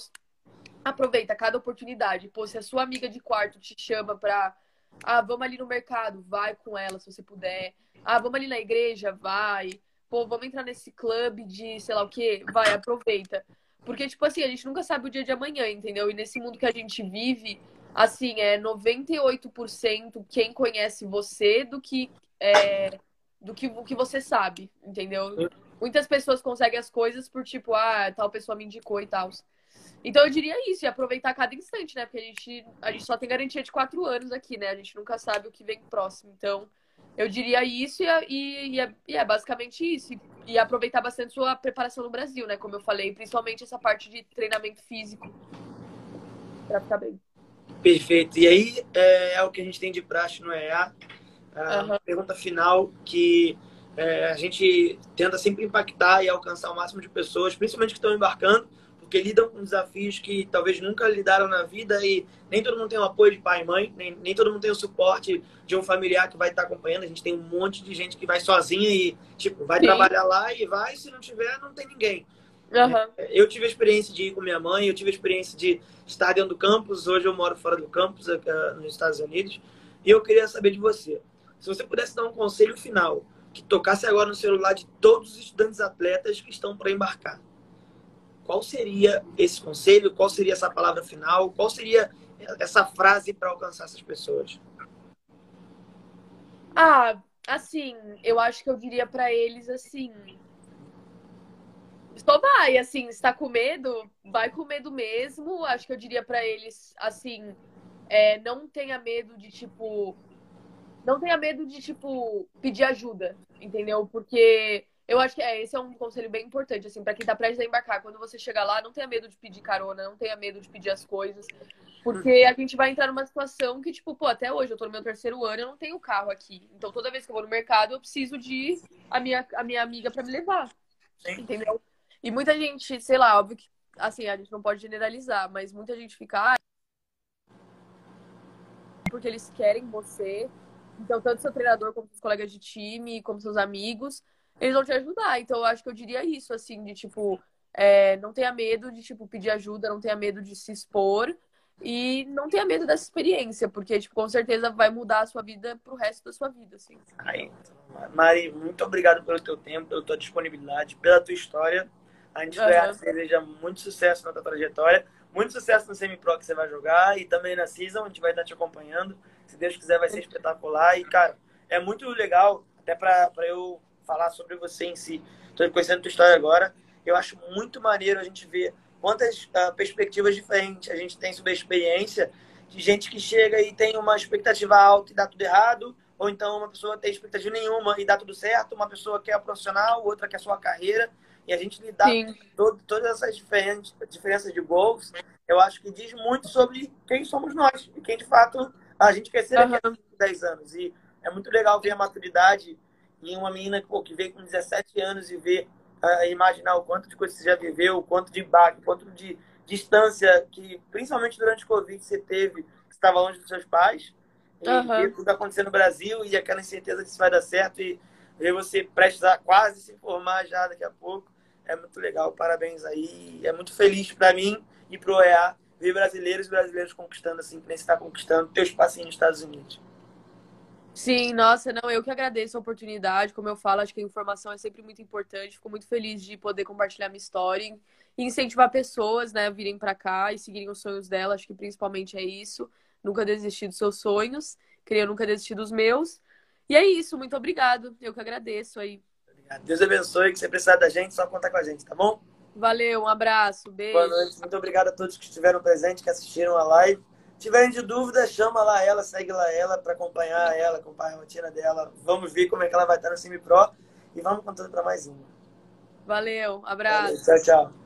Aproveita cada oportunidade. Pô, se a sua amiga de quarto te chama pra. Ah, vamos ali no mercado, vai com ela se você puder. Ah, vamos ali na igreja, vai. Pô, vamos entrar nesse clube de sei lá o quê, vai, aproveita. Porque, tipo assim, a gente nunca sabe o dia de amanhã, entendeu? E nesse mundo que a gente vive, assim, é 98% quem conhece você do que é, do que o que você sabe, entendeu? Muitas pessoas conseguem as coisas por tipo, ah, tal pessoa me indicou e tal. Então eu diria isso, e aproveitar cada instante, né? Porque a gente, a gente só tem garantia de quatro anos aqui, né? A gente nunca sabe o que vem próximo. Então, eu diria isso e, e, e, é, e é, basicamente isso. E, e, aproveitar bastante sua preparação no Brasil, né? Como eu falei, principalmente essa parte de treinamento físico. Pra ficar bem. Perfeito. E aí é, é o que a gente tem de praxe no EA. A uhum. pergunta final que é, a gente tenta sempre impactar e alcançar o máximo de pessoas, principalmente que estão embarcando, porque lidam com desafios que talvez nunca lidaram na vida e nem todo mundo tem o apoio de pai e mãe, nem, nem todo mundo tem o suporte de um familiar que vai estar acompanhando. A gente tem um monte de gente que vai sozinha e, tipo, vai Sim. trabalhar lá e vai, se não tiver, não tem ninguém. Uhum. Eu tive a experiência de ir com minha mãe, eu tive a experiência de estar dentro do campus. Hoje eu moro fora do campus, uh, nos Estados Unidos. E eu queria saber de você. Se você pudesse dar um conselho final, que tocasse agora no celular de todos os estudantes atletas que estão para embarcar, qual seria esse conselho? Qual seria essa palavra final? Qual seria essa frase para alcançar essas pessoas? Ah, assim, eu acho que eu diria para eles assim: Só vai, assim, se tá com medo, vai com medo mesmo. Acho que eu diria para eles, assim, é, não tenha medo de, tipo. Não tenha medo de, tipo, pedir ajuda, entendeu? Porque eu acho que é, esse é um conselho bem importante, assim, para quem tá prestes a embarcar. Quando você chegar lá, não tenha medo de pedir carona, não tenha medo de pedir as coisas. Porque a gente vai entrar numa situação que, tipo, pô, até hoje eu tô no meu terceiro ano, eu não tenho carro aqui. Então toda vez que eu vou no mercado, eu preciso de a minha, a minha amiga para me levar. Sim. Entendeu? E muita gente, sei lá, óbvio que, assim, a gente não pode generalizar, mas muita gente fica. Ah, porque eles querem você. Então, tanto seu treinador como seus colegas de time, como seus amigos, eles vão te ajudar. Então, eu acho que eu diria isso, assim, de tipo, é, não tenha medo de, tipo, pedir ajuda, não tenha medo de se expor e não tenha medo dessa experiência, porque, tipo, com certeza vai mudar a sua vida pro resto da sua vida, assim. Aí, Mari, muito obrigado pelo teu tempo, pela tua disponibilidade, pela tua história. A gente uhum. deseja muito sucesso na tua trajetória, muito sucesso no Semi-Pro que você vai jogar e também na Season, a gente vai estar te acompanhando. Se Deus quiser, vai ser espetacular. E, cara, é muito legal, até para eu falar sobre você em si. Estou conhecendo a tua história agora. Eu acho muito maneiro a gente ver quantas uh, perspectivas diferentes a gente tem sobre a experiência de gente que chega e tem uma expectativa alta e dá tudo errado, ou então uma pessoa tem expectativa nenhuma e dá tudo certo, uma pessoa quer a profissional, outra quer a sua carreira e a gente lidar com todas essas diferentes, diferenças de gols, eu acho que diz muito sobre quem somos nós e quem de fato a gente quer ser daqui a 10 anos. E é muito legal ver a maturidade em uma menina pô, que veio com 17 anos e ver, uh, imaginar o quanto de coisa você já viveu, o quanto de baque, o quanto de distância que, principalmente durante o Covid, você teve, que estava longe dos seus pais. E uhum. ver tudo acontecendo no Brasil e aquela incerteza que isso vai dar certo e ver você prestes a quase se formar já daqui a pouco é muito legal, parabéns aí. É muito feliz para mim e pro OEA ver brasileiros e brasileiros conquistando assim, que nem você está conquistando teu espacinho nos Estados Unidos. Sim, nossa, não, eu que agradeço a oportunidade. Como eu falo, acho que a informação é sempre muito importante. Fico muito feliz de poder compartilhar minha história e incentivar pessoas, né, a virem para cá e seguirem os sonhos dela. Acho que principalmente é isso. Nunca desistir dos seus sonhos. Queria nunca desistir dos meus. E é isso, muito obrigado. Eu que agradeço aí. Deus abençoe. Que você precisar da gente, só contar com a gente, tá bom? Valeu, um abraço, beijo. Boa noite, muito obrigado a todos que estiveram presentes, que assistiram a live. Se tiverem de dúvida, chama lá ela, segue lá ela para acompanhar ela, acompanhar a rotina dela. Vamos ver como é que ela vai estar no Semi Pro e vamos contando para mais uma. Valeu, abraço. Valeu, tchau, tchau.